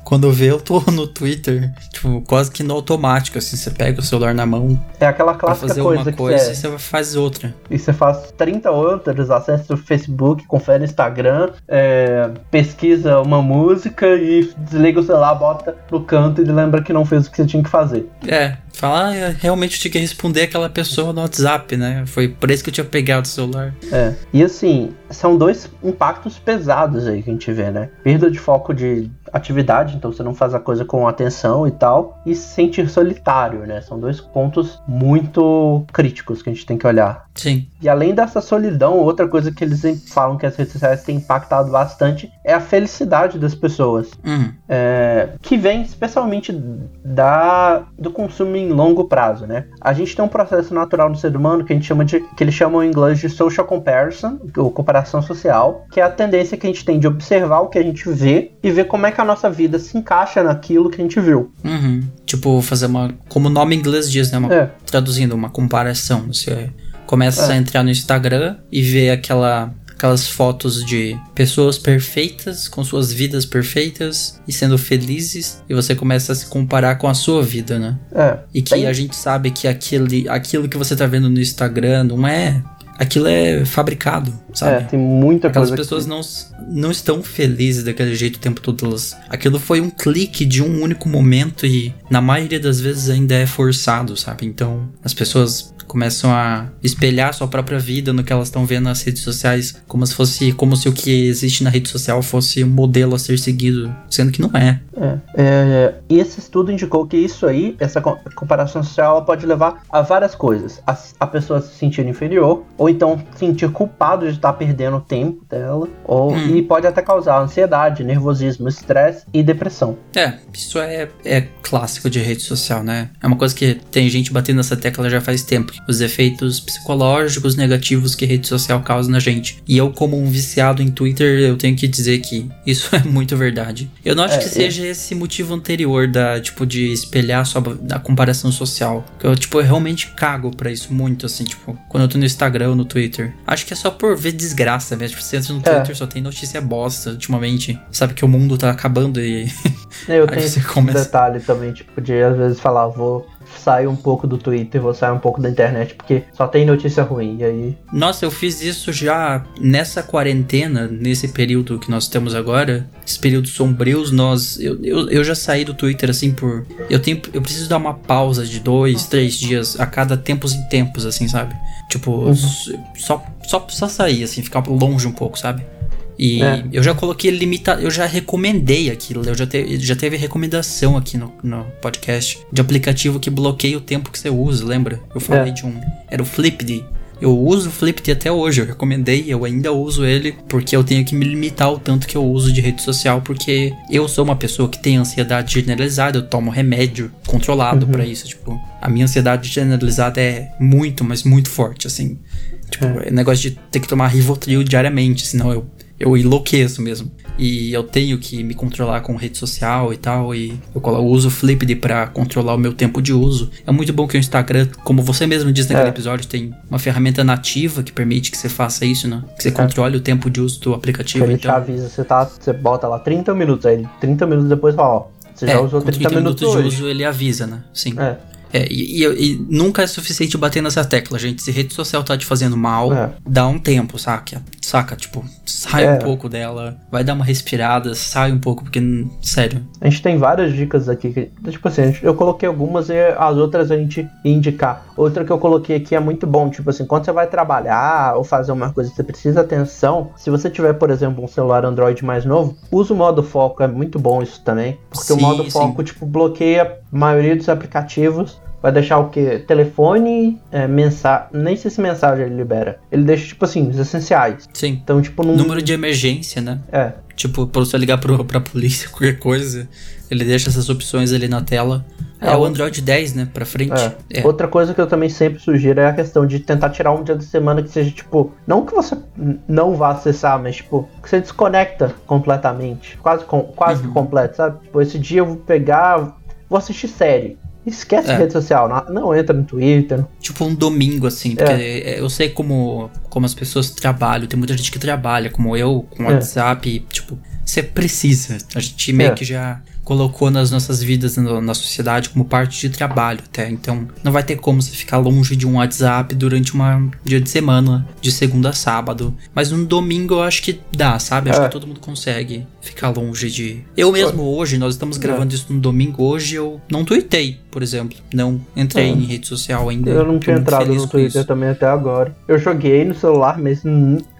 Quando ver, eu tô no Twitter, tipo, quase que no automático, assim, você pega o celular na mão É aquela clássica fazer coisa uma que coisa é, e você faz outra. E você faz 30 outras, acessa o Facebook, confere o Instagram, é, pesquisa uma música e desliga o celular, bota no canto e lembra que não fez o que você tinha que fazer. É, falar, ah, realmente eu tinha que responder aquela pessoa no WhatsApp, né? Foi por isso que eu tinha pegado o celular. É. E assim, são dois impactos pesados aí que a gente vê, né? Perda de foco de atividade, então você não faz a coisa com atenção e tal, e se sentir solitário, né? São dois pontos muito críticos que a gente tem que olhar. Sim. E além dessa solidão, outra coisa que eles falam que as redes sociais têm impactado bastante é a felicidade das pessoas. Hum. É, que vem especialmente da, do consumo em longo prazo, né? A gente tem um processo natural no ser humano que a gente chama de que eles chamam em inglês de social comparison, ou comparação social, que é a tendência que a gente tem de observar o que a gente vê e ver como é que a nossa vida se encaixa naquilo que a gente viu. Uhum. Tipo, fazer uma. Como o nome em inglês diz, né? Uma, É. Traduzindo, uma comparação. Você começa É. a entrar no Instagram e vê aquela. Aquelas fotos de pessoas perfeitas, com suas vidas perfeitas e sendo felizes, e você começa a se comparar com a sua vida, né? É. E que Tem- a gente sabe que aquele, aquilo que você tá vendo no Instagram não é. Aquilo é fabricado, É, sabe? tem muita Aquelas coisa. pessoas que... não, não estão felizes daquele jeito o tempo todo. Elas, aquilo foi um clique de um único momento e na maioria das vezes ainda é forçado, sabe? Então as pessoas começam a espelhar sua própria vida no que elas estão vendo nas redes sociais, como se fosse como se o que existe na rede social fosse um modelo a ser seguido, sendo que não é. É, é, e esse estudo indicou que isso aí, essa co- comparação social, ela pode levar a várias coisas. A, a pessoa se sentir inferior, ou então sentir culpado de estar perdendo o tempo dela, ou, Hum. e pode até causar ansiedade, nervosismo, estresse e depressão. É, isso é, é clássico de rede social, né? É uma coisa que tem gente batendo nessa tecla já faz tempo. Os efeitos psicológicos negativos que a rede social causa na gente. E eu, como um viciado em Twitter, eu tenho que dizer que isso é muito verdade. Eu não acho É, que seja esse motivo anterior da, tipo, de espelhar só da comparação social. Que eu, tipo, eu realmente cago pra isso muito, assim, tipo, quando eu tô no Instagram ou no Twitter. Acho que é só por ver desgraça mesmo. Tipo, você entra no É. Twitter, só tem notícia bosta ultimamente. Sabe que o mundo tá acabando e Eu Aí tenho esse começa- detalhe também, tipo, de às vezes falar, vou sair um pouco do Twitter, vou sair um pouco da internet, porque só tem notícia ruim. E aí. Nossa, eu fiz isso já nessa quarentena, nesse período que nós temos agora, esses períodos sombrios, nós. Eu, eu, eu já saí do Twitter assim por. Eu tenho. Eu preciso dar uma pausa de dois, três dias a cada tempos em tempos, assim, sabe? Tipo, s- só, só, só sair, assim, ficar longe um pouco, sabe? E É. eu já coloquei limita, eu já recomendei aquilo, eu já, te, já teve recomendação aqui no, no podcast de aplicativo que bloqueia o tempo que você usa, lembra? Eu falei É. de um. Era o Flipd. Eu uso o Flipd até hoje, eu recomendei, eu ainda uso ele, porque eu tenho que me limitar ao tanto que eu uso de rede social, porque eu sou uma pessoa que tem ansiedade generalizada, eu tomo remédio controlado Uhum. pra isso, tipo, a minha ansiedade generalizada é muito, mas muito forte, assim. Tipo, é negócio de ter que tomar Rivotril diariamente, senão eu, eu enlouqueço mesmo. E eu tenho que me controlar com rede social e tal, e eu uso o Flipd pra controlar o meu tempo de uso. É muito bom que o Instagram, como você mesmo disse naquele É. episódio, tem uma ferramenta nativa que permite que você faça isso, né? Que você controle o tempo de uso do aplicativo. ele te Então, avisa, você tá. Você bota lá 30 minutos, aí 30 minutos depois fala, ó, você é, já usou com 30, 30 minutos, minutos de hoje. uso ele avisa, né? Sim. É. É, e, e- e nunca é suficiente bater nessa tecla, gente. Se rede social tá te fazendo mal, É. dá um tempo, saca? Saca? Tipo, sai É. um pouco dela, vai dar uma respirada, sai um pouco, porque, sério. A gente tem várias dicas aqui. Que, tipo assim, eu coloquei algumas e as outras a gente indicar. Outra que eu coloquei aqui é muito bom. Tipo assim, quando você vai trabalhar ou fazer uma coisa que você precisa atenção, se você tiver, por exemplo, um celular Android mais novo, usa o modo foco. É muito bom isso também. Porque o Sim, modo sim. foco, tipo, bloqueia a maioria dos aplicativos. Vai deixar o que? Telefone, é, mensagem. Nem sei se mensagem ele libera. Ele deixa, tipo assim, os essenciais. Sim. Então, tipo, não. Número de emergência, né? É. Tipo, pra você ligar pro, pra polícia, qualquer coisa, ele deixa essas opções ali na tela. É, É, o Android 10, né? Pra frente. É. É. Outra coisa que eu também sempre sugiro é a questão de tentar tirar um dia da semana que seja, tipo, não que você não vá acessar, mas, tipo, que você desconecta completamente. Quase, com, quase Uhum. que completo, sabe? Tipo, esse dia eu vou pegar, vou assistir série. Esquece É. rede social, não, não entra no Twitter. Tipo um domingo, assim, porque é, eu sei como, como as pessoas trabalham, tem muita gente que trabalha, como eu, com É. WhatsApp, tipo, você precisa. A gente meio É. que já colocou nas nossas vidas, na sociedade, como parte de trabalho até. Então, não vai ter como você ficar longe de um WhatsApp durante um dia de semana, de segunda a sábado. Mas no domingo eu acho que dá, sabe? Acho É. que todo mundo consegue ficar longe de. Eu mesmo hoje, nós estamos gravando isso no domingo, hoje eu não tuitei, por exemplo. Não entrei É. em rede social ainda. Eu não tinha entrado no Twitter também até agora. Eu joguei no celular, mas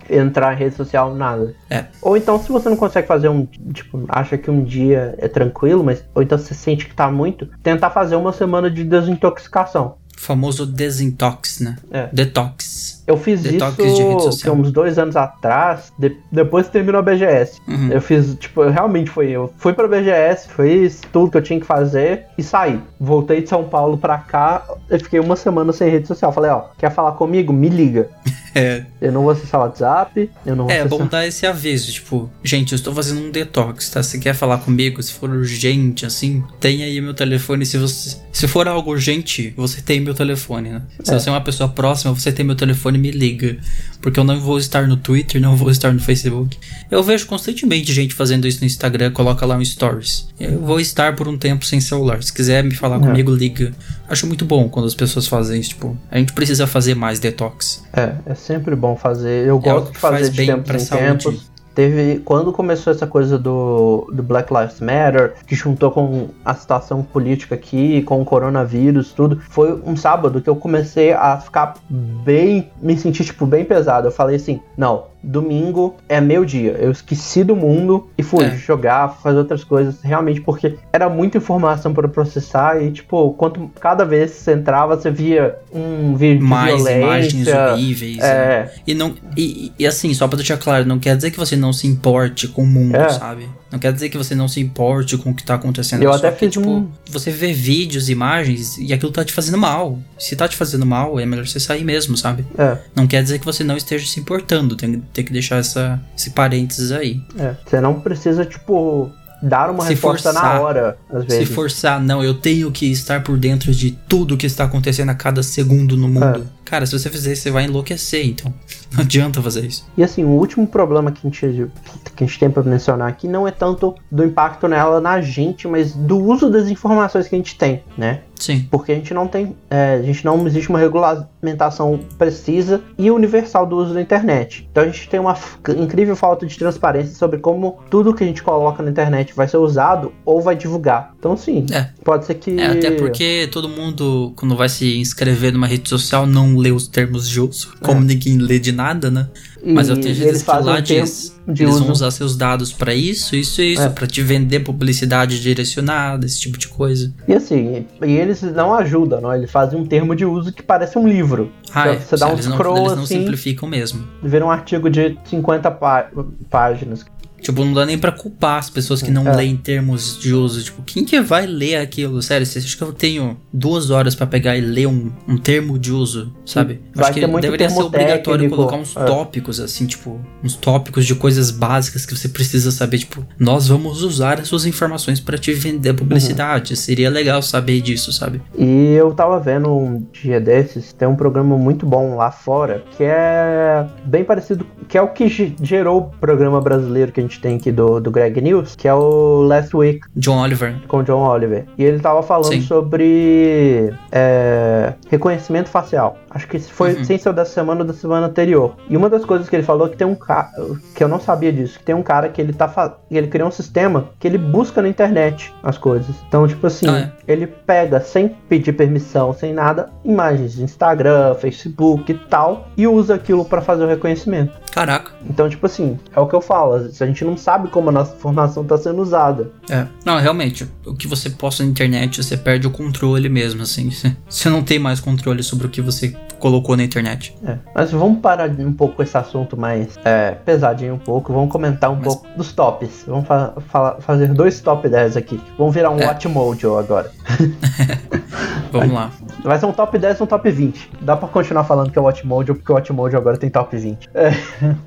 entrar em rede social, nada. É. Ou então, se você não consegue fazer um. Tipo, acha que um dia é tranquilo, mas. Ou então você sente que tá muito, tentar fazer uma semana de desintoxicação. Famoso desintox, né? É. Detox. Eu fiz Detox de rede isso que, social. uns dois anos atrás, de- depois que terminou a BGS. Uhum. Eu fiz, tipo, eu realmente foi. Eu fui pra BGS, fiz tudo que eu tinha que fazer e saí. Voltei de São Paulo pra cá, eu fiquei uma semana sem rede social. Falei, ó, quer falar comigo? Me liga. É, Eu não vou acessar o WhatsApp, eu não vou é acessar. bom dar esse aviso, tipo, gente, eu estou fazendo um detox, tá? Se quer falar comigo, se for urgente, assim, tem aí meu telefone. Se você, se for algo urgente, você tem meu telefone, né? Se É. você é uma pessoa próxima, você tem meu telefone, me liga. Porque eu não vou estar no Twitter, não vou estar no Facebook. Eu vejo constantemente gente fazendo isso no Instagram, coloca lá um stories. Eu vou estar por um tempo sem celular. Se quiser me falar É. comigo, liga. Acho muito bom quando as pessoas fazem isso, tipo, a gente precisa fazer mais detox. É, é sempre bom fazer. Eu É gosto que de fazer faz de tempos em tempos. Teve, quando começou essa coisa do, do Black Lives Matter, que juntou com a situação política aqui, com o coronavírus, tudo, foi um sábado que eu comecei a ficar bem, me sentir, tipo, bem pesado. Eu falei assim, não, domingo é meu dia. Eu esqueci do mundo e fui É. jogar, fazer outras coisas, realmente, porque era muita informação para processar e, tipo, quanto cada vez você entrava, você via um vídeo de mais imagens violência. horríveis. né? É, E não e, e assim, só pra deixar claro, não quer dizer que você não se importe com o mundo, É. sabe? Não quer dizer que você não se importe com o que tá acontecendo. Eu Só até que, fiz tipo, um- você vê vídeos, imagens e aquilo tá te fazendo mal. Se tá te fazendo mal, é melhor você sair mesmo, sabe? é. Não quer dizer que você não esteja se importando. Tem, tem que deixar essa, esse parênteses aí. É, você não precisa, tipo, dar uma Se resposta na forçar. hora, às Se vezes. forçar, não, eu tenho que estar por dentro de tudo que está acontecendo a cada segundo no mundo. É. Cara, se você fizer isso, você vai enlouquecer, então. Não adianta fazer isso. E assim, o último problema que a gente, que a gente tem pra mencionar aqui não é tanto do impacto nela na gente, mas do uso das informações que a gente tem, né? Sim. Porque a gente não tem, é, a gente não existe uma regulamentação precisa e universal do uso da internet. Então a gente tem uma incrível falta de transparência sobre como tudo que a gente coloca na internet vai ser usado ou vai divulgar. Então sim, É. pode ser que É, até porque todo mundo, quando vai se inscrever numa rede social, não lê os termos de uso. Como ninguém lê de nada, né? Mas eu tenho eles que lá diz. de Eles vão uso. usar seus dados pra isso, isso e isso, É. pra te vender publicidade direcionada, esse tipo de coisa. E assim, e eles não ajudam, não? Eles fazem um termo de uso que parece um livro. Ah, é. você dá um eles, não, scroll eles não assim, simplificam mesmo. vira um artigo de 50 pá- páginas. Tipo, não dá nem pra culpar as pessoas que não É. leem termos de uso. Tipo, quem que vai ler aquilo? Sério, você acha que eu tenho duas horas pra pegar e ler um, um termo de uso, sabe? Vai acho que deveria ser obrigatório técnico, colocar uns é. tópicos, assim, tipo, uns tópicos de coisas básicas que você precisa saber. Tipo, nós vamos usar as suas informações pra te vender publicidade. Seria legal saber disso, sabe? E eu tava vendo um dia desses, tem um programa muito bom lá fora, que é bem parecido, que é o que ge- gerou o programa brasileiro que a gente tem aqui do, do Greg News, que é o Last Week John Oliver. com John Oliver. E ele tava falando Sim. sobre é, reconhecimento facial. Acho que foi Uhum. sem ser da semana ou da semana anterior. E uma das coisas que ele falou é que tem um cara, que eu não sabia disso, que tem um cara que ele tá ele criou um sistema que ele busca na internet as coisas. Então, tipo assim, Ah, ele pega sem pedir permissão, sem nada, imagens de Instagram, Facebook e tal, e usa aquilo pra fazer o reconhecimento. Caraca. Então, tipo assim, é o que eu falo, a gente não sabe como a nossa informação tá sendo usada. É. Não, realmente, o que você posta na internet, você perde o controle mesmo, assim. Você não tem mais controle sobre o que você colocou na internet. É, mas vamos parar um pouco com esse assunto mais é, pesadinho um pouco. Vamos comentar um Mas- pouco dos tops. Vamos fa- fala- fazer dois top 10 aqui. Vamos virar um É. Watch Mojo agora. Vamos lá. Vai ser um top 10 e um top 20. Dá pra continuar falando que é o Watch Mojo, porque o Watch Mojo agora tem top 20. É,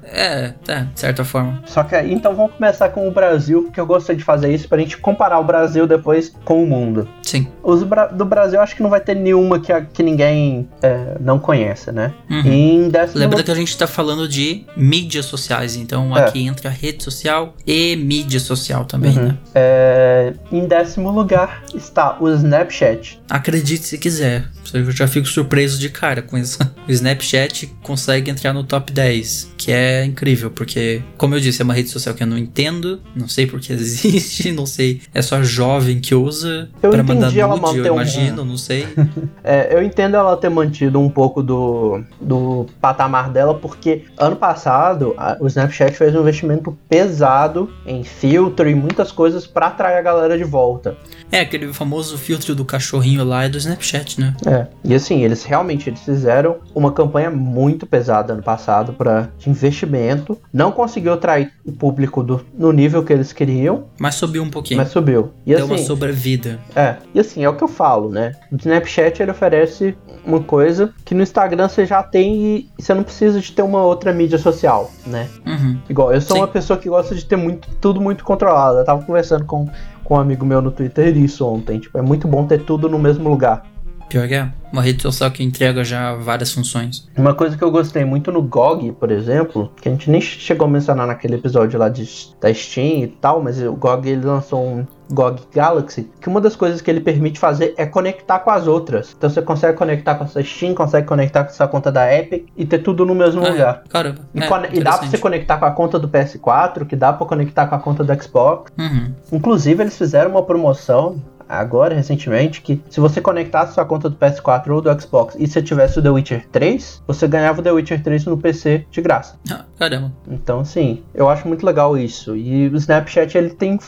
É, é, de certa forma. só que aí, então vamos começar com o Brasil, porque eu gosto de fazer isso pra gente comparar o Brasil depois com o mundo. Sim. Os bra- do Brasil, acho que não vai ter nenhuma que, que ninguém é, não conheça, né? Uhum. Décimo Lembra que a gente tá falando de mídias sociais, então É. aqui entra rede social e mídia social também, Uhum. né? É, em décimo lugar está o Snapchat. Acredite se quiser. Eu já fico surpreso de cara com isso. O Snapchat consegue entrar no top 10, que é incrível, porque, como eu disse, é uma rede social que eu não entendo, não sei por que existe, não sei, é só jovem que usa Eu pra mandar ela nude, manter eu um- imagino, não sei. É, eu entendo ela ter mantido um pouco do, do patamar dela, porque ano passado a- o Snapchat fez um investimento pesado em filtro e muitas coisas pra atrair a galera de volta. É, aquele famoso filtro do cachorrinho lá é do Snapchat, né? É. E assim, eles realmente eles fizeram uma campanha muito pesada ano passado para de investimento. Não conseguiu atrair o público do, no nível que eles queriam, Mas subiu um pouquinho. mas subiu. E Deu uma assim, sobrevida. É, e assim, é o que eu falo, né? O Snapchat ele oferece uma coisa que no Instagram você já tem e você não precisa de ter uma outra mídia social, né? Uhum. Igual, eu sou Sim. uma pessoa que gosta de ter muito, tudo muito controlado. Eu tava conversando com, com um amigo meu no Twitter isso ontem. Tipo, é muito bom ter tudo no mesmo lugar. Pior que é. Uma rede social que entrega já várias funções. Uma coisa que eu gostei muito no GOG, por exemplo, que a gente nem chegou a mencionar naquele episódio lá de, da Steam e tal, mas o GOG ele lançou um GOG Galaxy, que uma das coisas que ele permite fazer é conectar com as outras. Então você consegue conectar com a sua Steam, consegue conectar com a sua conta da Epic e ter tudo no mesmo Ah, é. lugar. Caramba. E, é, e dá pra você conectar com a conta do PS4, que dá pra conectar com a conta do Xbox. Uhum. Inclusive, eles fizeram uma promoção agora, recentemente, que se você conectasse sua conta do PS4 ou do Xbox e você tivesse o The Witcher 3, você ganhava o The Witcher 3 no PC de graça. Ah, caramba. Então, assim, eu acho muito legal isso. E o Snapchat, ele tem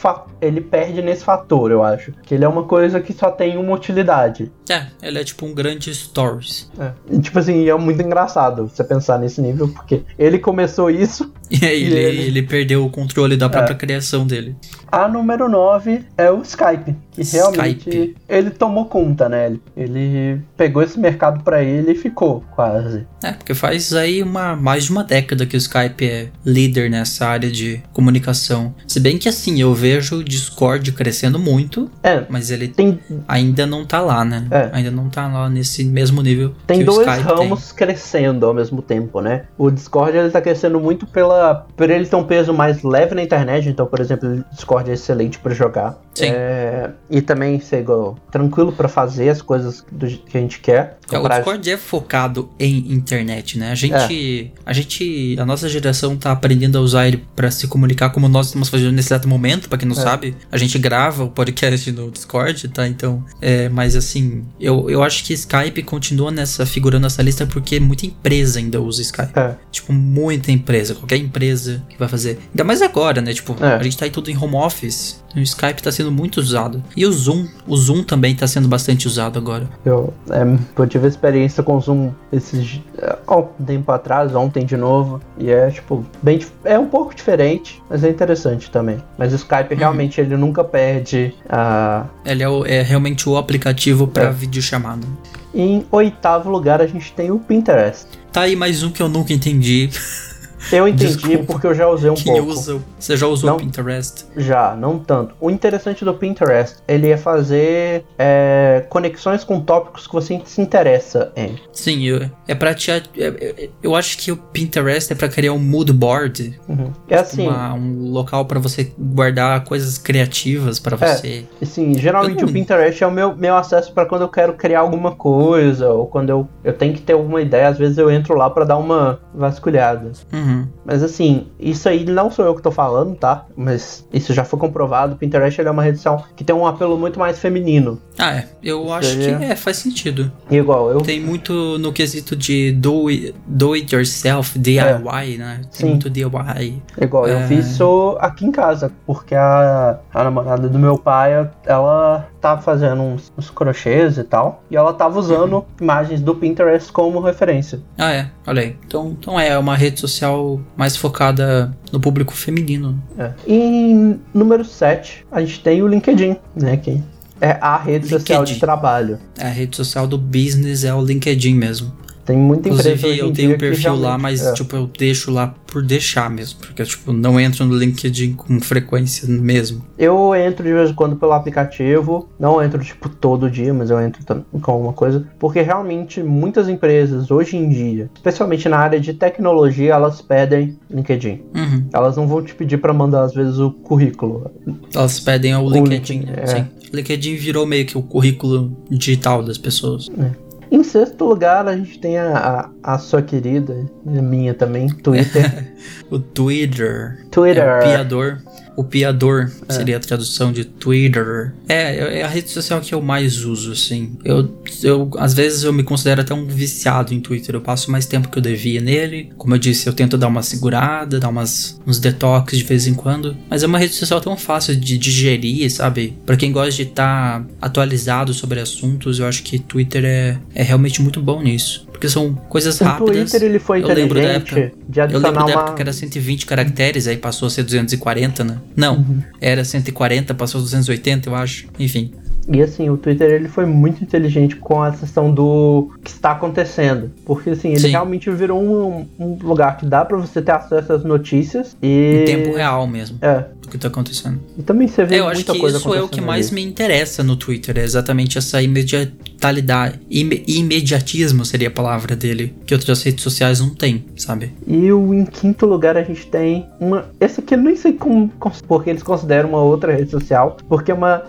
ele perde nesse fator, eu acho. Que ele é uma coisa que só tem uma utilidade. É, ele é tipo um grande stories. É. E, tipo assim, é muito engraçado você pensar nesse nível, porque ele começou isso. E aí ele, ele- ele perdeu o controle da própria criação dele. A número 9 é o Skype, que realmente Skype. ele tomou conta, né? Ele, ele pegou esse mercado pra ele e ficou quase. É, porque faz aí uma, mais de uma década que o Skype é líder nessa área de comunicação. Se bem que assim, eu vejo o Discord crescendo muito, É, mas ele tem, ainda não tá lá, né? É. Ainda não tá lá nesse mesmo nível tem dois ramos crescendo ao mesmo tempo, né? O Discord ele tá crescendo muito pela por ele ter um peso mais leve na internet, então, por exemplo, o Discord é excelente pra jogar. Sim. É, e também ser tranquilo pra fazer as coisas do que a gente quer. É, o Discord é focado em internet, né? A gente, a gente, a nossa geração tá aprendendo a usar ele pra se comunicar como nós estamos fazendo nesse exato momento, pra quem não É. sabe. A gente grava o podcast no Discord, tá? Então, é, mas assim, eu, eu acho que Skype continua nessa figura nessa lista porque muita empresa ainda usa Skype. É. Tipo, muita empresa, qualquer empresa que vai fazer. Ainda mais agora, né? Tipo, É. a gente tá aí tudo em home office. O Skype tá sendo muito usado. E o Zoom, o Zoom também tá sendo bastante usado agora. Eu, é, eu tive experiência com o Zoom esses é, há um tempo atrás, ontem de novo, e é tipo bem é um pouco diferente, mas é interessante também. Mas o Skype realmente ele nunca perde a Ele é, o- é realmente o aplicativo pra É. videochamada. em oitavo lugar a gente tem o Pinterest. Tá aí mais um que eu nunca entendi. Eu entendi Desculpa. porque eu já usei um Quem pouco. usa? Você já usou Não. o Pinterest? Já, não tanto. O interessante do Pinterest, ele é fazer é, conexões com tópicos que você se interessa em. Sim, eu, é pra te. é- é- eu acho que o Pinterest é pra criar um mood board. Uhum. É assim, uma- um local pra você guardar coisas criativas pra É. você. Assim, geralmente Eu o Pinterest é o meu, meu acesso para quando eu quero criar alguma coisa, ou quando eu, eu tenho que ter alguma ideia, às vezes eu entro lá para dar uma vasculhada. Uhum. Mas assim, isso aí não sou eu que tô falando, tá? Mas isso já foi comprovado. O Pinterest é uma rede social que tem um apelo muito mais feminino. Ah, é. Eu acho que é, faz sentido. Igual, eu. Tem muito no quesito de do it, do it yourself, DIY, né? Tem Sim. muito DIY. Igual, eu É. fiz isso aqui em casa, porque a, a namorada do meu pai, ela tava fazendo uns, uns crochês e tal, e ela tava usando imagens do Pinterest como referência. Ah, é. Olha aí. Então, então é uma rede social mais focada no público feminino. É. E em número 7, a gente tem o LinkedIn, né? Que é a rede social de LinkedIn. trabalho. A rede social do business é o LinkedIn mesmo. Tem muita empresa Inclusive, hoje em eu tenho um perfil lá, mas, é. tipo, eu deixo lá por deixar mesmo. Porque, tipo, não entro no LinkedIn com frequência mesmo. Eu entro de vez em quando pelo aplicativo, não entro tipo todo dia, mas eu entro com alguma coisa, porque realmente muitas empresas hoje em dia, especialmente na área de tecnologia, elas pedem LinkedIn. Uhum. Elas não vão te pedir para mandar às vezes o currículo. Elas pedem o O LinkedIn. LinkedIn, é. Sim. LinkedIn virou meio que o currículo digital das pessoas. Em sexto lugar, a gente tem a, a, a sua querida, a minha também, Twitter. o Twitter. Twitter. É o piador. O piador seria a tradução de Twitter. É, é a rede social que eu mais uso, assim. Eu, eu, às vezes, eu me considero até um viciado em Twitter. Eu passo mais tempo que eu devia nele. Como eu disse, eu tento dar uma segurada, dar umas, uns detox de vez em quando. Mas é uma rede social tão fácil de digerir, sabe? Pra quem gosta de estar atualizado sobre assuntos, eu acho que Twitter é, é realmente muito bom nisso. Porque são coisas O rápidas. Twitter ele foi Eu lembro da inteligente época- de Eu lembro da época uma. que era 120 caracteres, aí passou a ser 240, né? Não, Uhum. era 140, passou a 280, eu acho. Enfim. E assim, o Twitter ele foi muito inteligente com a questão do que está acontecendo. Porque assim, ele Sim. realmente virou um, um lugar que dá pra você ter acesso às notícias e. Em tempo real mesmo, É. do que tá acontecendo. E também você vê É, eu acho muita que coisa isso é o que acontecendo mais ali. me interessa no Twitter, é exatamente essa imediatalidade. Ime- imediatismo seria a palavra dele, que outras redes sociais não têm, sabe? E o, em quinto lugar a gente tem uma. Esse aqui eu nem sei como. Porque eles consideram uma outra rede social. Porque é uma.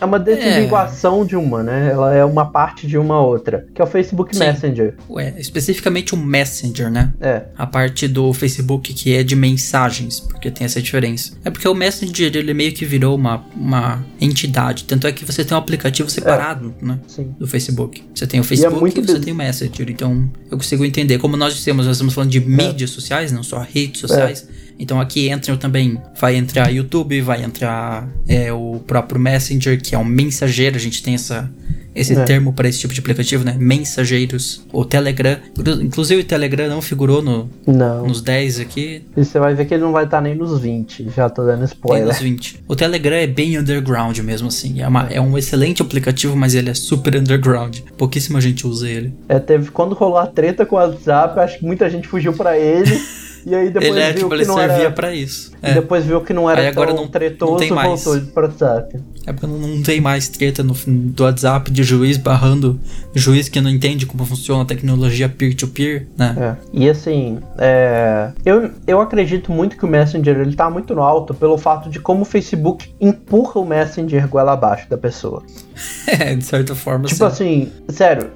É uma desambiguação de uma, né? Ela é uma parte de uma outra. Que é o Facebook Sim. Messenger. Ué, especificamente o Messenger, né? É. A parte do Facebook que é de mensagens, porque tem essa diferença. É porque o Messenger ele meio que virou uma, uma entidade. Tanto é que você tem um aplicativo separado, né? Sim. Do Facebook. Você tem o Facebook é muito e você tem o Messenger. Então eu consigo entender. Como nós dissemos, nós estamos falando de mídias sociais, não só redes sociais. Então aqui entra também, vai entrar YouTube, vai entrar é, o próprio Messenger, que é um mensageiro. A gente tem essa, esse É. termo para esse tipo de aplicativo, né? Mensageiros. O Telegram. Inclusive o Telegram não figurou no, Não. nos 10 aqui, E você vai ver que ele não vai estar nem nos 20. Já tô dando spoiler. nos 20. O Telegram é bem underground mesmo, assim. É, uma- é um excelente aplicativo, mas ele é super underground. Pouquíssima gente usa ele. É, teve quando rolou a treta com o WhatsApp, acho que muita gente fugiu pra ele. e aí depois ele é, viu tipo, que ele não servia era. pra isso. E É, depois viu que não era Aí agora tão não- não tretoso, tem mais. voltou pro WhatsApp. é porque não, não tem mais treta no, do WhatsApp de juiz barrando juiz que não entende como funciona a tecnologia peer-to-peer, né? É. E assim, é, eu, eu acredito muito que o Messenger ele tá muito no alto pelo fato de como o Facebook empurra o Messenger goela abaixo da pessoa. É, de certa forma, Tipo sim. assim, sério,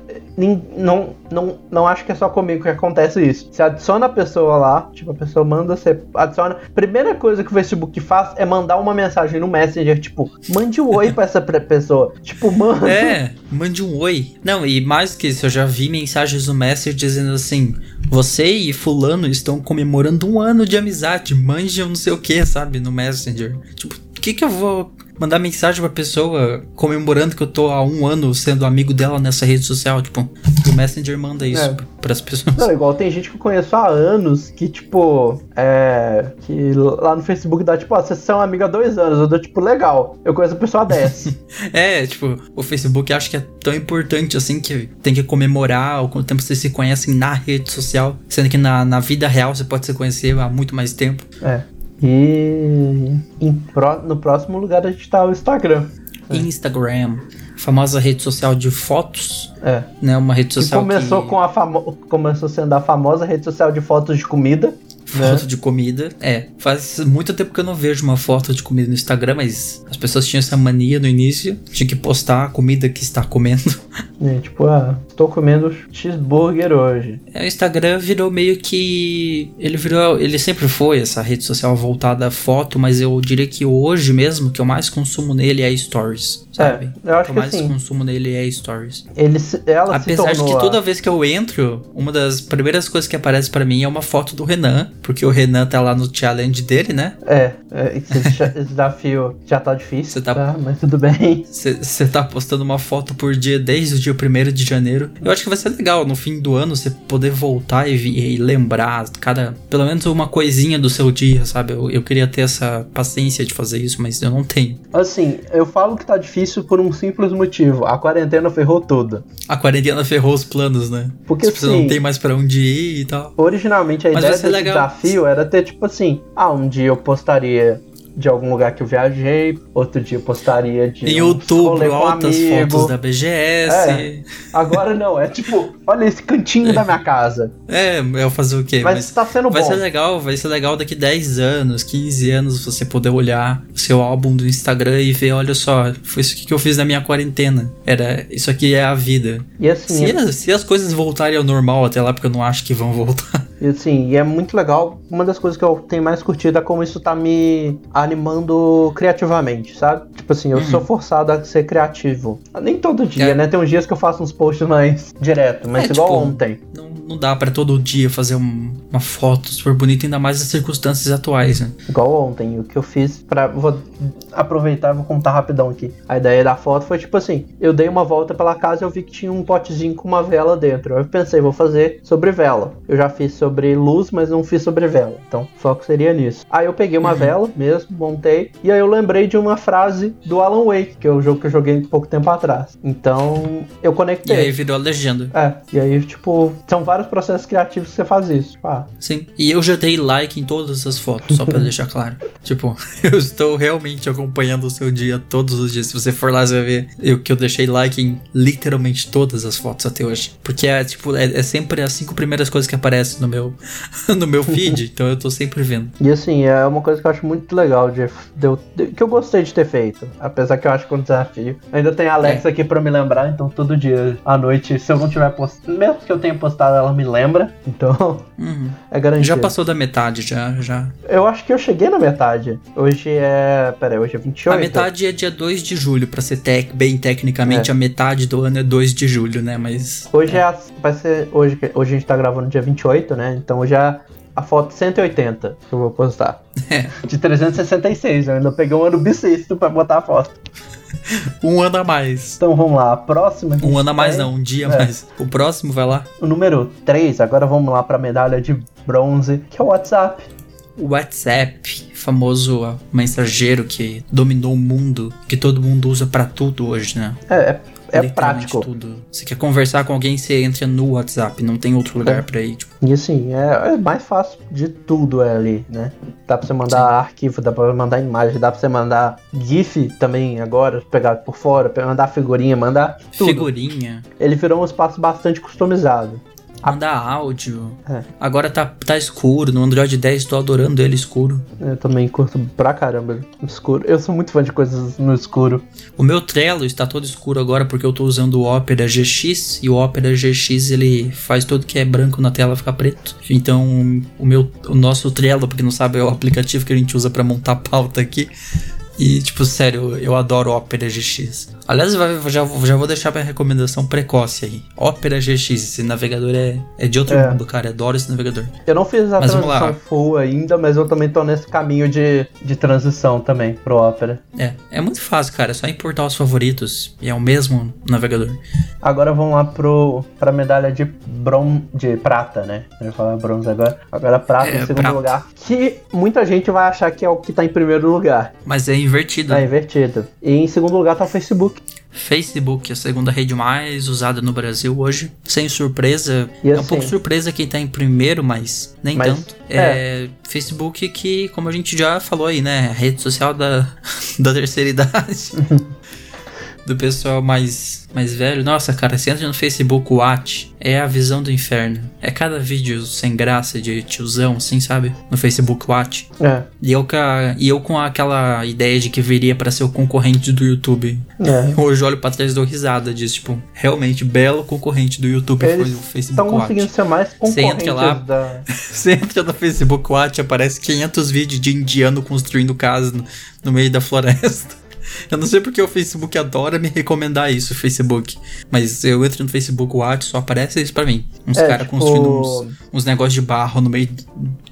não, não, não acho que é só comigo que acontece isso. Você adiciona a pessoa lá, tipo, a pessoa manda, você adiciona. Primeira coisa que o Facebook faz é mandar uma mensagem no Messenger, tipo, mande um oi pra essa pessoa. Tipo, manda. É, mande um oi. Não, e mais que isso, eu já vi mensagens no Messenger dizendo assim: Você e Fulano estão comemorando um ano de amizade, mande um não sei o que, sabe? No Messenger. Tipo, o que que eu vou mandar mensagem pra pessoa comemorando que eu tô há um ano sendo amigo dela nessa rede social? Tipo, o Messenger manda isso É. pras pessoas. Não, igual tem gente que eu conheço há anos que, tipo, é. Que lá no Facebook dá, tipo, ó, vocês são amigo há dois anos. Eu dou, tipo, legal. Eu conheço a pessoa há 10. É, tipo, o Facebook acho que é tão importante assim que tem que comemorar o quanto tempo vocês se conhecem na rede social, sendo que na, na vida real você pode se conhecer há muito mais tempo. é. E no próximo lugar a gente tá o Instagram. Instagram, famosa rede social de fotos, É. né? Uma rede Que social começou que com a famo... começou sendo a famosa rede social de fotos de comida. né? foto de comida. É, faz muito tempo que eu não vejo uma foto de comida no Instagram, mas as pessoas tinham essa mania no início de que postar a comida que está comendo. É, tipo, ah, tô comendo cheeseburger hoje. É, O Instagram virou meio que. Ele virou. Ele sempre foi essa rede social voltada a foto, mas eu diria que hoje mesmo o que eu mais consumo nele é stories. Sabe? É, eu acho o que eu que mais assim- consumo nele é stories. Ele, ela Apesar de que a- toda vez que eu entro, uma das primeiras coisas que aparece pra mim é uma foto do Renan, porque o Renan tá lá no challenge dele, né? É, é esse, desafio já tá difícil, tá- tá? Mas tudo bem. Você tá postando uma foto por dia desde o dia 1 de janeiro. Eu acho que vai ser legal no fim do ano você poder voltar e, e lembrar cada. Pelo menos uma coisinha do seu dia, sabe? Eu, eu queria ter essa paciência de fazer isso, mas eu não tenho. Assim, eu falo que tá difícil por um simples motivo. A quarentena ferrou tudo. A quarentena ferrou os planos, né? Porque, Tipo, você assim, não tem mais pra onde ir e tal. Originalmente a Mas ideia desse legal. desafio era ter tipo assim, ah, um dia eu postaria de algum lugar que eu viajei, outro dia eu postaria de. Em outubro, altas amigo. fotos da BGS. Agora não, é tipo, olha esse cantinho da minha casa. É, eu fazer o quê? Mas, tá sendo Vai bom. ser legal, vai ser legal daqui 10 anos, 15 anos, você poder olhar o seu álbum do Instagram e ver, olha só, foi isso que eu fiz na minha quarentena. Era, isso aqui é a vida. E assim, Se, as- se as coisas voltarem ao normal até lá, porque eu não acho que vão voltar. E assim, e é muito legal. Uma das coisas que eu tenho mais curtido é como isso tá me animando criativamente, sabe? Tipo assim, eu sou forçado a ser criativo. Nem todo dia, Uhum. É. né? Tem uns dias que eu faço uns posts mais direto, mas É, igual tipo, ontem. Não, não dá pra todo dia fazer um- uma foto super bonita, ainda mais nas circunstâncias atuais, né? Igual ontem. O que eu fiz pra. Vou aproveitar e vou contar rapidão aqui. A ideia da foto foi tipo assim: eu dei uma volta pela casa e eu vi que tinha um potezinho com uma vela dentro. Eu pensei, vou fazer sobre vela. Eu já fiz sobre luz, mas não fiz sobre vela. Então, o foco seria nisso. Aí eu peguei uma vela mesmo, montei. E aí eu lembrei de uma frase do Alan Wake, que é o jogo que eu joguei um pouco tempo atrás. Então, eu E conectei. aí virou a legenda. É, e aí, tipo, são vários processos criativos que você faz isso. Tipo, ah, Sim. E eu já dei like em todas as fotos, só pra deixar claro. Tipo, eu estou realmente acompanhando o seu dia todos os dias. Se você for lá, você vai ver eu, que eu deixei like em literalmente todas as fotos até hoje. Porque é, tipo, é, é sempre as cinco primeiras coisas que aparecem no meu, no meu feed. então eu tô sempre vendo. E assim, é uma coisa que eu acho muito legal de, de de- que eu gostei de ter feito. Apesar que eu acho que é um desafio. Ainda tem a Alexa aqui pra me lembrar, então todo dia à noite, se eu não tiver postado, mesmo que eu tenha postado, ela me lembra. Então, Uhum. é garantido. Já passou da metade, já. já. Eu acho que eu cheguei na metade. Hoje é. Pera aí, hoje é 28. A metade é dia 2 de julho, pra ser tec, bem tecnicamente, É. a metade do ano é 2 de julho, né? Mas. Hoje é. a- vai ser. Hoje, hoje a gente tá gravando dia 28, né? Então hoje é a, foto 180 que eu vou postar. É. De 366, eu ainda peguei um ano bissexto pra botar a foto. Um ano a mais. Então vamos lá, a próxima. Um ano a mais tem- não, um dia a É. mais. O próximo vai lá. O número 3, agora vamos lá pra medalha de bronze, que é o WhatsApp. O WhatsApp, famoso mensageiro que dominou o mundo, que todo mundo usa pra tudo hoje, né? É, é, é prático. Tudo. Você quer conversar com alguém, você entra no WhatsApp, não tem outro lugar É. pra ir. Tipo, E assim, é, é mais fácil de tudo é ali, né? Dá pra você mandar arquivo, dá pra mandar imagem, dá pra você mandar GIF também agora, pegar por fora, mandar figurinha, mandar tudo. figurinha, Ele virou um espaço bastante customizado. Mandar áudio. É. Agora tá, tá escuro, no Android 10 tô adorando ele escuro. Eu também curto pra caramba escuro. Eu sou muito fã de coisas no escuro. O meu Trello está todo escuro agora porque eu tô usando o Opera GX e o Opera GX ele faz tudo que é branco na tela ficar preto. Então, o meu o nosso Trello, porque não sabe, é o aplicativo que a gente usa pra montar pauta aqui. E tipo, sério, eu adoro Opera GX. Aliás, já, já vou deixar minha recomendação precoce aí. Opera GX, esse navegador é, é de outro É. mundo, cara. Adoro esse navegador. Eu não fiz a Mas transição full ainda, mas eu também tô nesse caminho de, de transição também pro Opera. É, é muito fácil, cara. É só importar os favoritos e é o mesmo navegador. Agora vamos lá pro, pra medalha de bron de prata, né? Eu ia falar bronze agora. Agora prata É, em segundo prata. lugar. Que muita gente vai achar que é o que tá em primeiro lugar. Mas é invertido. É invertido. E em segundo lugar tá o Facebook. Facebook, a segunda rede mais usada no Brasil hoje. Sem surpresa. E é um assim- pouco surpresa quem tá em primeiro, mas nem Mas, tanto. É, Facebook que, como a gente já falou aí, né? a Rede social da, da terceira idade. do pessoal mais, mais velho. Nossa, cara, você entra no Facebook Watch, é a visão do inferno. É cada vídeo sem graça de tiozão, assim, sabe? No Facebook Watch. É. E eu, e eu com aquela ideia de que viria pra ser o concorrente do YouTube. É. Hoje olho pra trás e dou risada disso, tipo, realmente belo concorrente do YouTube foi Eles o Facebook estão Watch. conseguindo ser mais Você entra concorrentes lá- da. Você entra no Facebook Watch, aparece 500 vídeos de indiano construindo casa no, no meio da floresta. Eu não sei porque o Facebook adora me recomendar isso, o Facebook. Mas eu entro no Facebook Watch, só aparece isso pra mim. Uns É, caras tipo- construindo uns, uns negócios de barro no meio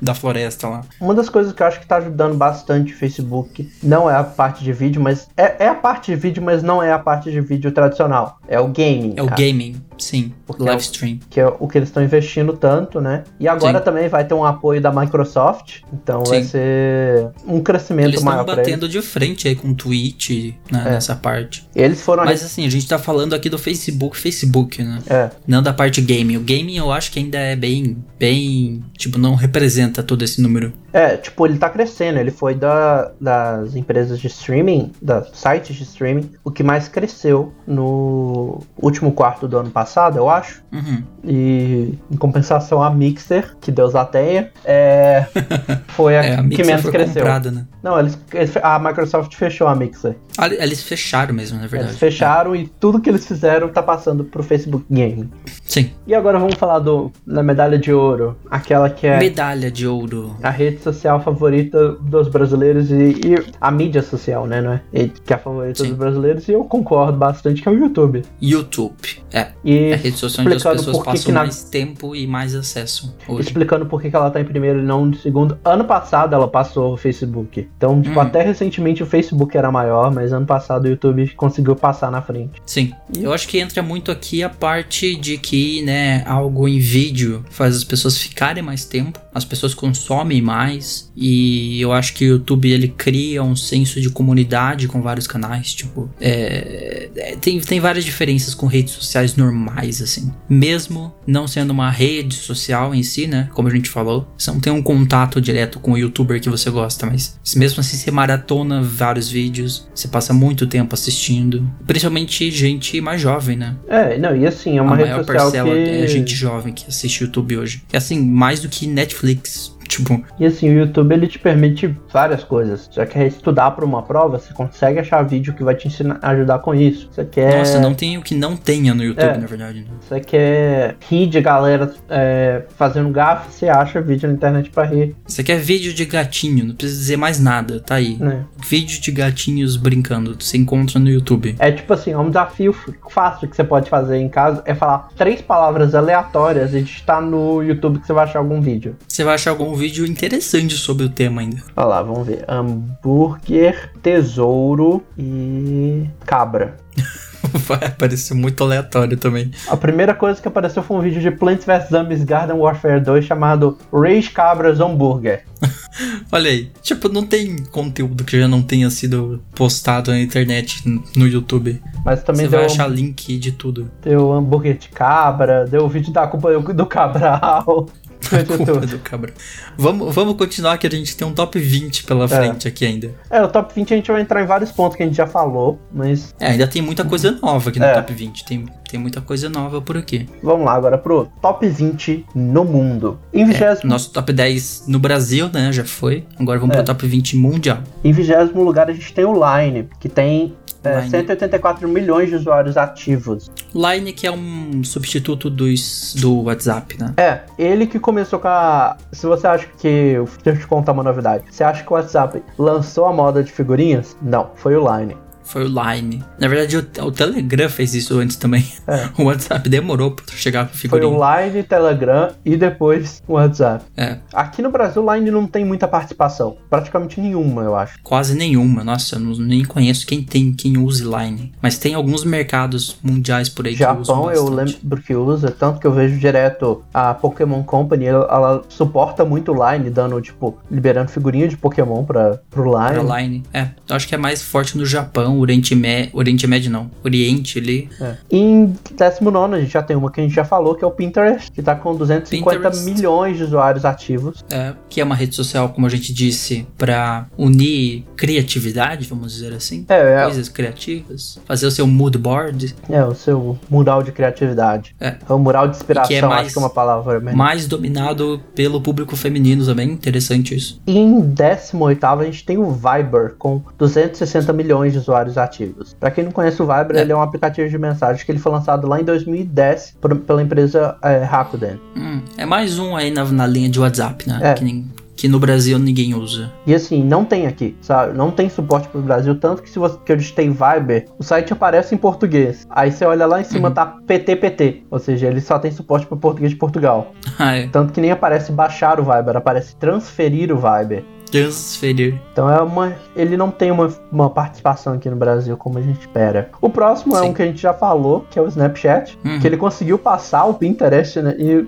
da floresta lá. Uma das coisas que eu acho que tá ajudando bastante o Facebook não é a parte de vídeo, mas. É, é a parte de vídeo, mas não é a parte de vídeo tradicional. É o gaming. É o cara. gaming, sim. Porque é Live o- stream. que é o que eles estão investindo tanto, né? E agora Sim. também vai ter um apoio da Microsoft, então vai Sim. ser um crescimento Eles estão maior eles. batendo de frente aí com o Twitch né, É. nessa parte. Eles foram Mas assim, a gente tá falando aqui do Facebook, Facebook, né? é, Não da parte gaming. O gaming eu acho que ainda é bem, bem, tipo, não representa todo esse número. É, tipo, ele tá crescendo. Ele foi da, das empresas de streaming, das sites de streaming, o que mais cresceu no último quarto do ano passado, eu acho. Uhum. E em compensação a Mixer, que Deus a tenha, é, foi a, É, a que menos foi cresceu. comprada, né? Não, eles, a Microsoft fechou a Mixer. Ah, Eles fecharam mesmo, na verdade. Eles fecharam e tudo que eles fizeram tá passando pro Facebook Game. Sim. E agora vamos falar do, da medalha de ouro, aquela que é Medalha de ouro. a rede social favorita dos brasileiros e, e a mídia social, né, não é? E que é a favorita Sim. dos brasileiros e eu concordo bastante que é o YouTube. YouTube. É. E É a rede social onde as pessoas passam na- mais tempo e mais acesso hoje. explicando por que que ela tá em primeiro e não em segundo. Ano passado ela passou o Facebook. Então, tipo, Hum. até recentemente o Facebook era maior, mas ano passado o YouTube conseguiu passar na frente. Sim. Eu acho que entra muito aqui a parte de que, né, algo em vídeo faz as pessoas ficarem mais tempo, as pessoas consomem mais, e eu acho que o YouTube ele cria um senso de comunidade com vários canais, tipo, é, é, tem, tem várias diferenças com redes sociais normais, assim. Mesmo não sendo uma rede social em si, né, como a gente falou, você não tem um contato direto com o youtuber que você gosta, mas mesmo assim você maratona vários vídeos, você passa muito tempo assistindo, principalmente gente mais jovem, né? É, não, e assim, é uma a rede maior social parcela que... é gente jovem que assiste YouTube hoje. É assim, mais do que Netflix. Tipo, E assim, o YouTube ele te permite várias coisas. Você quer estudar para uma prova, você consegue achar vídeo que vai te ensinar, ajudar com isso. Você quer, nossa, não tem o que não tenha no YouTube, É. na verdade. Né? você quer rir de galera é, fazendo gafe, você acha vídeo na internet para rir, Você quer vídeo de gatinho, não precisa dizer mais nada, tá aí. né? Vídeo de gatinhos brincando, você encontra no YouTube. É tipo assim, é um desafio fácil que você pode fazer em casa é falar três palavras aleatórias e digitar no YouTube que você vai achar algum vídeo. Você vai achar algum vídeo interessante sobre o tema ainda. Olha lá, vamos ver. Hambúrguer, tesouro e cabra. Vai aparecer muito aleatório também. A primeira coisa que apareceu foi um vídeo de Plants vs Zombies Garden Warfare 2 chamado Rage Cabras Hambúrguer. Olha aí, tipo, não tem conteúdo que já não tenha sido postado na internet, no YouTube. Mas também Você deu, vai achar link de tudo. deu hambúrguer de cabra, deu o vídeo da culpa do, do Cabral. A culpa do cabra. Vamos, vamos continuar que a gente tem um top 20 pela frente aqui ainda. É, o top 20 a gente vai entrar em vários pontos que a gente já falou, mas É, ainda tem muita coisa nova aqui no É. top 20. Tem, tem muita coisa nova por aqui. vamos lá agora pro top 20 no mundo. Em É, vigésimo, nosso top 10 no Brasil, né? Já foi. Agora vamos É. pro top 20 mundial. em vigésimo lugar a gente tem o Line, que tem é, Line. 184 milhões de usuários ativos. Line, que é um substituto dos, do WhatsApp, né? É, ele que começou com a. Se você acha que. Deixa eu te contar uma novidade. Você acha que o WhatsApp lançou a moda de figurinhas? Não, foi o Line. Foi o Line. Na verdade, o, o Telegram fez isso antes também. É. O WhatsApp demorou pra chegar com Foi figurinha. o Line, Telegram e depois o WhatsApp. É, Aqui no Brasil, o Line não tem muita participação. Praticamente nenhuma, eu acho. quase nenhuma. Nossa, eu não- nem conheço quem tem, quem use Line. Mas tem alguns mercados mundiais por aí que usam Japão eu lembro que usa, tanto que eu vejo direto a Pokémon Company, ela, ela suporta muito o Line, dando, tipo, liberando figurinha de Pokémon pra, pro Line. Pra Line. É, eu acho que é mais forte no Japão, Oriente Médio. Oriente Médio não. Oriente ali. É. Em 19 a gente já tem uma que a gente já falou, que é o Pinterest, que tá com 250 Pinterest. milhões de usuários ativos. É, que é uma rede social, como a gente disse, pra unir criatividade, vamos dizer assim. É, é, Coisas criativas. Fazer o seu mood board. é o seu mural de criatividade. É. É o mural de inspiração, que é mais- acho que é uma palavra melhor. Mais dominado pelo público feminino também. Interessante isso. E em 18 a gente tem o Viber com 260 milhões de usuários ativos. Pra quem não conhece o Viber, É. ele é um aplicativo de mensagem que ele foi lançado lá em 2010 por- pela empresa é, Rakuten. Hum, é mais um aí na, na linha de WhatsApp, né? É. Que, nem- que no Brasil ninguém usa. E assim, não tem aqui, sabe? Não tem suporte pro Brasil, tanto que se você que eu digitei Viber, o site aparece em português. Aí você olha lá em cima Uhum. tá PTPT, ou seja, ele só tem suporte para português de Portugal. Ah, é. Tanto que nem aparece baixar o Viber, aparece transferir o Viber. Transferir. Então é uma. Ele não tem uma, uma participação aqui no Brasil como a gente espera. O próximo é Sim. um que a gente já falou, que é o Snapchat. Uhum. Que ele conseguiu passar o Pinterest né, e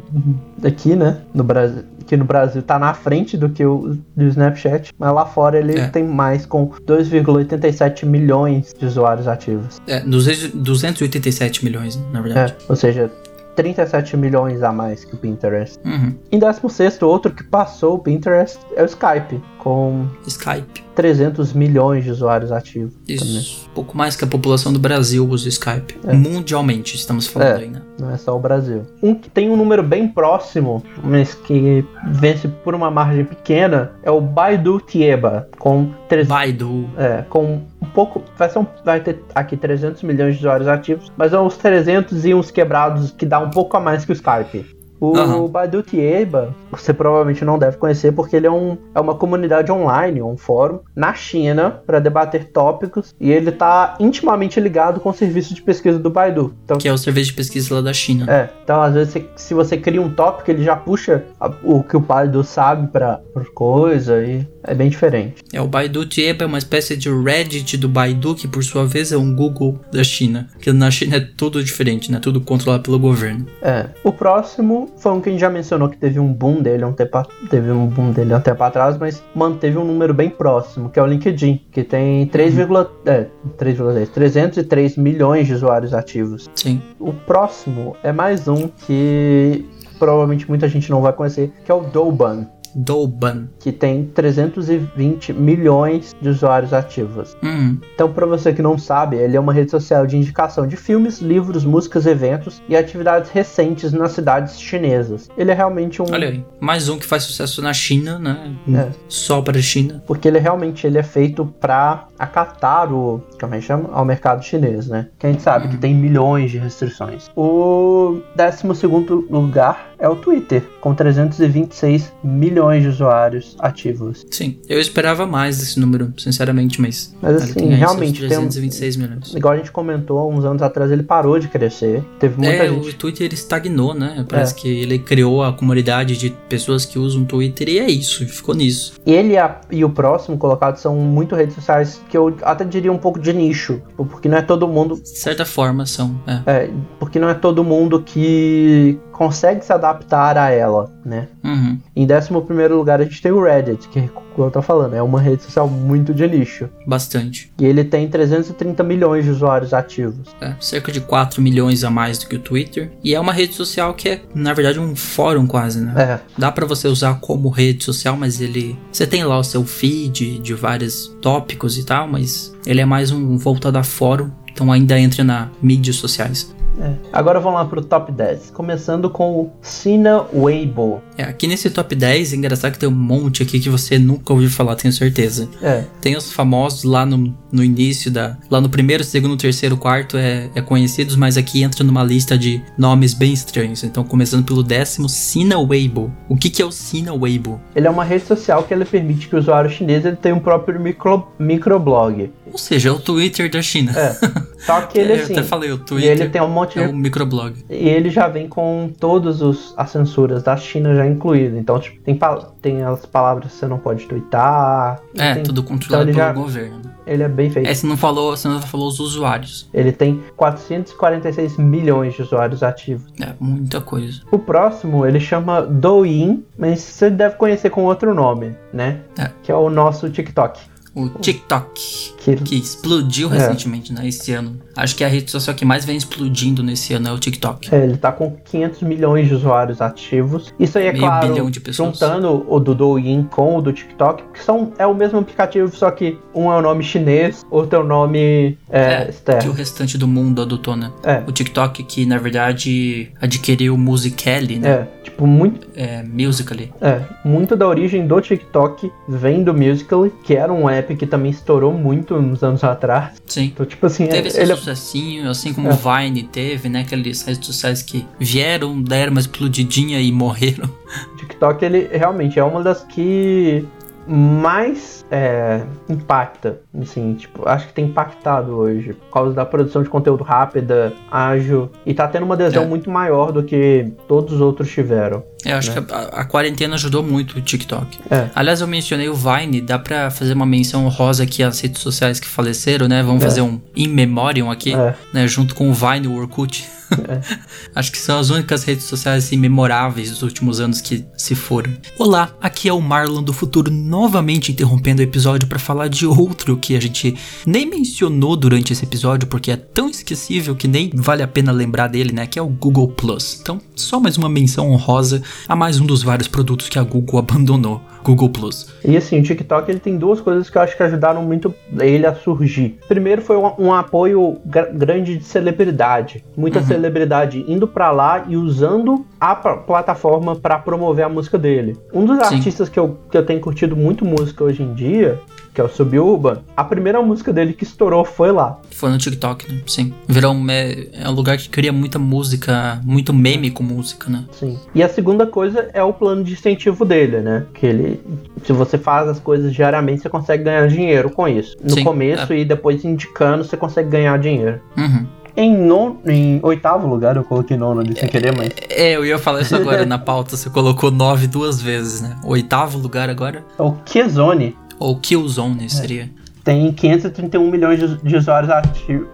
aqui, né? No Brasil. Que no Brasil tá na frente do que o do Snapchat. Mas lá fora ele É. tem mais com 2,87 milhões de usuários ativos. É, 200 287 milhões, na É, verdade. ou seja, 37 milhões a mais que o Pinterest. Uhum. Em 16, outro que passou o Pinterest é o Skype, com Skype. 300 milhões de usuários ativos. Isso. Também. Pouco mais que a população do Brasil usa o Skype. É. Mundialmente, estamos falando É. aí, né? Não é só o Brasil. Um que tem um número bem próximo, mas que vence por uma margem pequena, é o Baidu Tieba, com 300 Baidu. É, com um pouco. Vai, ser um- vai ter aqui 300 milhões de usuários ativos, mas são os 300 e uns quebrados que dá um pouco a mais que o Skype. O Aham. Baidu Tieba, você provavelmente não deve conhecer, porque ele é, um, é uma comunidade online, um fórum, na China, para debater tópicos, e ele tá intimamente ligado com o serviço de pesquisa do Baidu. Então, Que é o serviço de pesquisa lá da China. é, então às vezes você- se você cria um tópico, ele já puxa a- o que o Baidu sabe pra, por coisa, e é bem diferente. É, o Baidu Tieba é uma espécie de Reddit do Baidu, que por sua vez é um Google da China. Porque na China é tudo diferente, né? Tudo controlado pelo governo. É. O próximo foi um que a gente já mencionou que teve um boom dele um tempo, teve um boom dele um tempo atrás, mas manteve um número bem próximo, que é o LinkedIn, que tem 3, é, 3,10, 303 milhões de usuários ativos. Sim. O próximo é mais um que provavelmente muita gente não vai conhecer, que é o Douban, Douban. que tem 320 milhões de usuários ativos. Hum, Então, para você que não sabe, ele é uma rede social de indicação de filmes, livros, músicas, eventos e atividades recentes nas cidades chinesas. Ele é realmente um. olha aí. Mais um que faz sucesso na China, né? É. Só para a China. Porque ele realmente ele é feito para acatar o. Como é que chama? Ao mercado chinês, né? Que a gente sabe que tem milhões de restrições. O 12 lugar é o Twitter, com 326 milhões de usuários ativos. Sim. Eu esperava mais desse número, sinceramente, mas. Mas, assim, tem realmente tem um- 326 milhões. Igual a gente comentou, há uns anos atrás ele parou de crescer. Teve muita É, gente. o Twitter ele estagnou, né? Parece É. que ele criou a comunidade de pessoas que usam Twitter e é isso, ficou nisso. Ele e, a- e o próximo colocado são muito redes sociais que eu até diria um pouco de nicho, porque não é todo mundo, De certa forma são, é. é, porque não é todo mundo que consegue se adaptar a ela, né? Uhum. Em 11 primeiro lugar a gente tem o Reddit, que como eu tô falando, é uma rede social muito de nicho. Bastante. E ele tem 330 milhões de usuários ativos. É, cerca de 4 milhões a mais do que o Twitter. E é uma rede social que é, na verdade, um fórum quase, né? É, Dá pra você usar como rede social, mas ele. Você tem lá o seu feed de vários tópicos e tal, mas ele é mais um voltado a fórum. Então ainda entra na mídias sociais. É. Agora vamos lá pro top 10. Começando com o Sina Weibo. É, aqui nesse top 10, é engraçado que tem um monte aqui que você nunca ouviu falar, tenho certeza. É, Tem os famosos lá no, no início da. Lá no primeiro, segundo, terceiro, quarto é, é conhecidos, mas aqui entra numa lista de nomes bem estranhos. Então, começando pelo décimo, Sina Weibo. O que, que é o Sina Weibo? ele é uma rede social que ele permite que o usuário chinês ele tenha um próprio micro, microblog. Ou seja, é o Twitter da China. É. Só que ele É, assim. eu até falei, o E Twitter ele tem um monte é de. um microblog. E ele já vem com todas as censuras da China já incluídas. Então, tipo, tem, tem as palavras que você não pode twittar. É, tem- tudo controlado então pelo já- governo. Ele é bem feito. É, você não falou, você não falou os usuários. Ele tem 446 milhões de usuários ativos. É, muita coisa. O próximo ele chama Douyin, mas você deve conhecer com outro nome, né? É. Que é o nosso TikTok. O TikTok. Que Que explodiu É. recentemente, né? Esse ano. Acho que a rede social que mais vem explodindo nesse ano é o TikTok. É, ele tá com 500 milhões de usuários ativos. Isso aí é Meio claro, bilhão de pessoas. juntando o do Douyin com o do TikTok, que são, é o mesmo aplicativo, só que um é o nome chinês, outro é o nome é, que o externo. restante do mundo adotou, né? É, O TikTok que, na verdade, adquiriu o Musical.ly, né? é, tipo, muito, É, Musical.ly. é, muito da origem do TikTok vem do Musical.ly, que era um app que também estourou muito uns anos atrás. Sim. Então, tipo assim, é- Teve esse ele é sucessinho, assim como É. o Vine teve, né? Aqueles redes sociais que vieram, deram uma explodidinha e morreram. O TikTok, ele realmente é uma das que mais é, impacta, assim, tipo, acho que tem impactado hoje, por causa da produção de conteúdo rápida, ágil, e tá tendo uma adesão É. muito maior do que todos os outros tiveram. É, eu acho né? que a, a quarentena ajudou muito o TikTok. É. Aliás, eu mencionei o Vine, dá pra fazer uma menção honrosa aqui às redes sociais que faleceram, né? Vamos É. fazer um in memoriam aqui, É. né? Junto com o Vine e o Orkut. Acho que são as únicas redes sociais assim, memoráveis dos últimos anos que se foram. Olá, aqui é o Marlon do futuro, novamente interrompendo o episódio para falar de outro que a gente nem mencionou durante esse episódio, porque é tão esquecível que nem vale a pena lembrar dele, né? Que é o Google Plus. Então, só mais uma menção honrosa a mais um dos vários produtos que a Google abandonou. Google Plus. E assim, o TikTok ele tem duas coisas que eu acho que ajudaram muito ele a surgir. Primeiro foi um, um apoio gra- grande de celebridade. Muita celebridade indo pra lá e usando a pla- plataforma pra promover a música dele. Um dos Sim. artistas que eu, que eu tenho curtido muito música hoje em dia, que é o Suburban, a primeira música dele que estourou foi lá. Foi no TikTok, né? Sim. Virou um, é, é um lugar que cria muita música, muito meme com música, né? Sim. E a segunda coisa é o plano de incentivo dele, né? Que ele, se você faz as coisas diariamente, você consegue ganhar dinheiro com isso. No Sim, começo e depois indicando, você consegue ganhar dinheiro. Uhum. Em, non, em oitavo lugar, eu coloquei nono ali sem querer, mas É, eu ia falar isso agora na pauta, você colocou 9 duas vezes, né? Oitavo lugar agora, é o Kizone. Ou Killzone seria. Tem 531 milhões de, usuários ativos.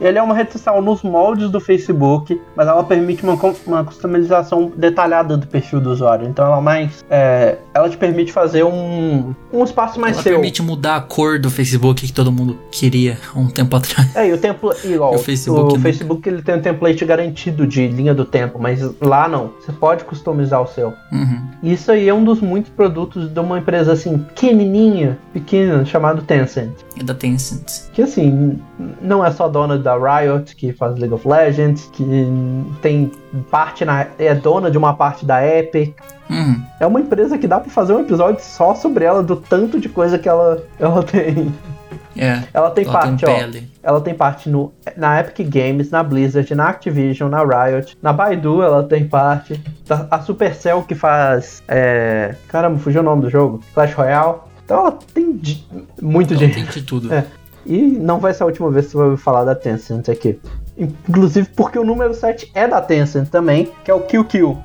Ele é uma rede social nos moldes do Facebook, mas ela permite uma, uma customização detalhada do perfil do usuário. Então ela mais. é, ela te permite fazer um, um espaço mais Ela seu. permite mudar a cor do Facebook que todo mundo queria há um tempo atrás. É, e o tempo igual. O O Facebook, Facebook, né? ele tem um template garantido de linha do tempo, mas lá não. Você pode customizar o seu. Uhum. Isso aí é um dos muitos produtos de uma empresa assim, pequenininha, pequena, chamada Tencent. É da Tencent. Que assim, não é só dona da Riot, que faz League of Legends, que tem parte na. é dona de uma parte da Epic. Uhum. É uma empresa que dá pra fazer um episódio só sobre ela, do tanto de coisa que ela, ela tem. É. Ela tem Ela parte, tem ó. Ela tem parte no, na Epic Games, na Blizzard, na Activision, na Riot, na Baidu ela tem parte. Da, a Supercell que faz. É, caramba, fugiu o nome do jogo? Clash Royale. Então ela tem di- muito Ela dinheiro. tem de tudo. É. E não vai ser a última vez que você vai ouvir falar da Tencent aqui. Inclusive porque o número 7 é da Tencent também, que é o QQ,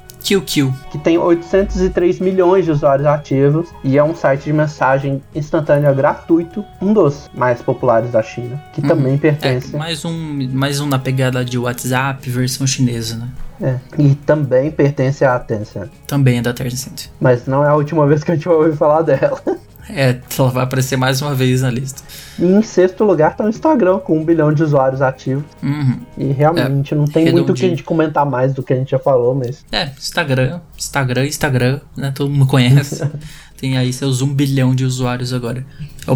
Kill. que tem 803 milhões de usuários ativos e é um site de mensagem instantânea gratuito, um dos mais populares da China, que também É, pertence. mais um, mais um na pegada de WhatsApp, versão chinesa, né? É, e também pertence à Tencent. Também é da Tencent. Mas não é a última vez que a gente vai ouvir falar dela. É, ela vai aparecer mais uma vez na lista. E em sexto lugar tá o Instagram, com um bilhão de usuários ativos. Uhum. E realmente não tem muito o que a redondinho. gente comentar mais do que a gente já falou, mas. É, Instagram, Instagram, Instagram, né? Todo mundo conhece. Tem aí seus um bilhão de usuários agora.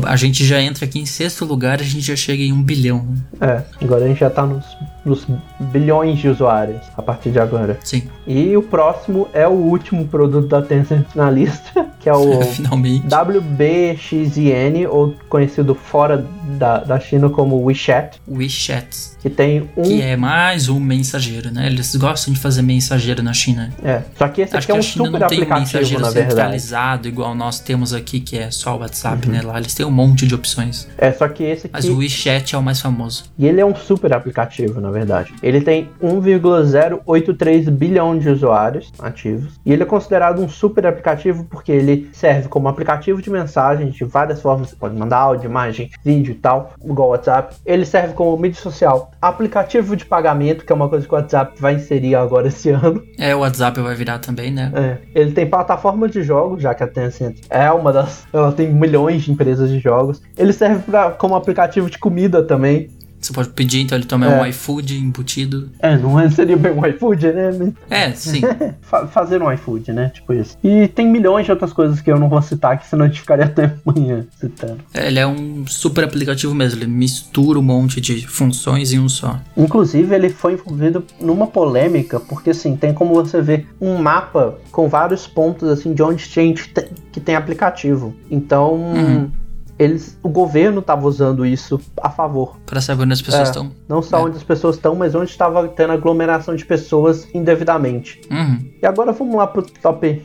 A gente já entra aqui em sexto lugar, a gente já chega em um bilhão. É, agora a gente já tá nos, nos bilhões de usuários a partir de agora. Sim, E o próximo é o último produto da Tencent na lista, que é o finalmente. WBXN, ou conhecido fora da, da China como WeChat, WeChat, que tem um. que é mais um mensageiro, né? Eles gostam de fazer mensageiro na China. É, só que esse Acho aqui é um China super não tem aplicativo, mensageiro na verdade. centralizado igual nós temos aqui, que é só o WhatsApp, Uhum. né? Lá eles têm um monte de opções. É, só que esse Mas aqui. o WeChat é o mais famoso. E ele é um super aplicativo, na verdade. Ele tem 1,083 bilhão de usuários ativos. E ele é considerado um super aplicativo porque ele serve como aplicativo de mensagem de várias formas. Você pode mandar áudio, imagem, vídeo e tal, igual o WhatsApp. Ele serve como mídia social, aplicativo de pagamento, que é uma coisa que o WhatsApp vai inserir agora esse ano. É, o WhatsApp vai virar também, né? É, ele tem plataforma de jogos, já que a Tencent é uma das. Ela tem milhões de empresas de jogos. Ele serve pra, como aplicativo de comida também. Você pode pedir, então ele também É. um iFood embutido. É, não é- seria bem um iFood, né? É, sim. Fa- fazer um iFood, né? Tipo isso. E tem milhões de outras coisas que eu não vou citar aqui, senão a gente ficaria até amanhã citando. Ele é um super aplicativo mesmo. Ele mistura um monte de funções em um só. Inclusive, ele foi envolvido numa polêmica, porque assim, tem como você ver um mapa com vários pontos assim de onde tem gente te- que tem aplicativo. Então, Uhum. Eles, o governo estava usando isso a favor. Pra saber onde as pessoas É. estão. Não só É. onde as pessoas estão, mas onde estava tendo aglomeração de pessoas indevidamente. Uhum. E agora vamos lá pro top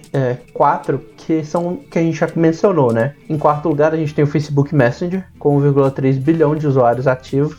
4, que são que a gente já mencionou, né? Em quarto lugar a gente tem o Facebook Messenger, com 1,3 bilhão de usuários ativos.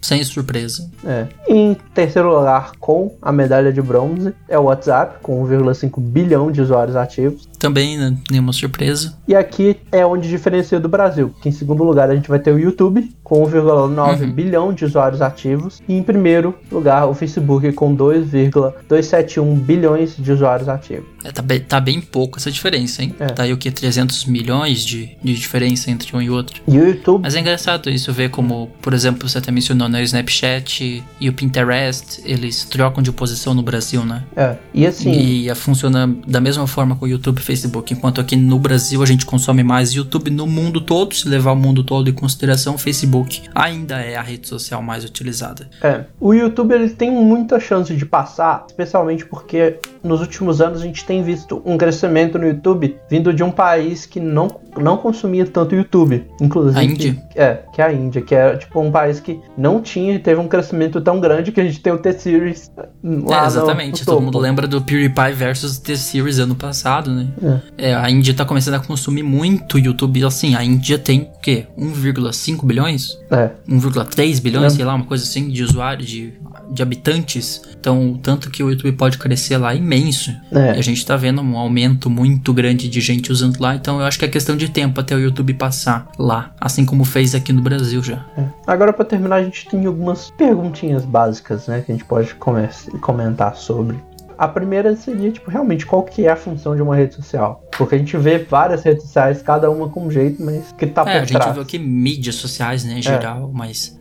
sem surpresa. É. Em terceiro lugar, com a medalha de bronze, é o WhatsApp, com 1,5 bilhão de usuários ativos. Também, né, nenhuma surpresa. E aqui é onde diferencia do Brasil, que em segundo lugar a gente vai ter o YouTube, com 1,9 uhum. bilhão de usuários ativos. E em primeiro lugar, o Facebook, com 2,271 bilhões de usuários ativos. É, tá, bem, tá bem pouco essa diferença, hein? É. Tá aí o que? 300 milhões de, de diferença entre um e outro. E o YouTube. Mas é engraçado isso ver como, por exemplo, você até mencionou, né? O Snapchat e o Pinterest, eles trocam de posição no Brasil, né? É. E assim. E funciona da mesma forma com o YouTube Facebook. Enquanto aqui no Brasil a gente consome mais YouTube no mundo todo, se levar o mundo todo em consideração, o Facebook ainda é a rede social mais utilizada. É. O YouTube ele tem muita chance de passar, especialmente porque nos últimos anos a gente tem visto um crescimento no YouTube vindo de um país que não, não consumia tanto YouTube. Inclusive. A Índia? Que, é, que é a Índia, que é tipo um país que não tinha e teve um crescimento tão grande que a gente tem o T-Series lá. É, exatamente. No, no Todo mundo lembra do PewDiePie versus T-Series ano passado, né? É. é. a Índia tá começando a consumir muito YouTube. Assim, a Índia tem o quê? 1,5 bilhões? É. 1,3 bilhões, é. sei lá, uma coisa assim, de usuários, de de habitantes. Então, tanto que o YouTube pode crescer lá é imenso. É. E a gente tá vendo um aumento muito grande de gente usando lá. Então, eu acho que é questão de tempo até o YouTube passar lá. Assim como fez aqui no Brasil já. É. Agora, para terminar, a gente tem algumas perguntinhas básicas, né? Que a gente pode comentar sobre. A primeira seria, tipo, realmente, qual que é a função de uma rede social? Porque a gente vê várias redes sociais, cada uma com um jeito, mas que tá é, por trás. a gente vê aqui mídias sociais, né, em é. geral, mas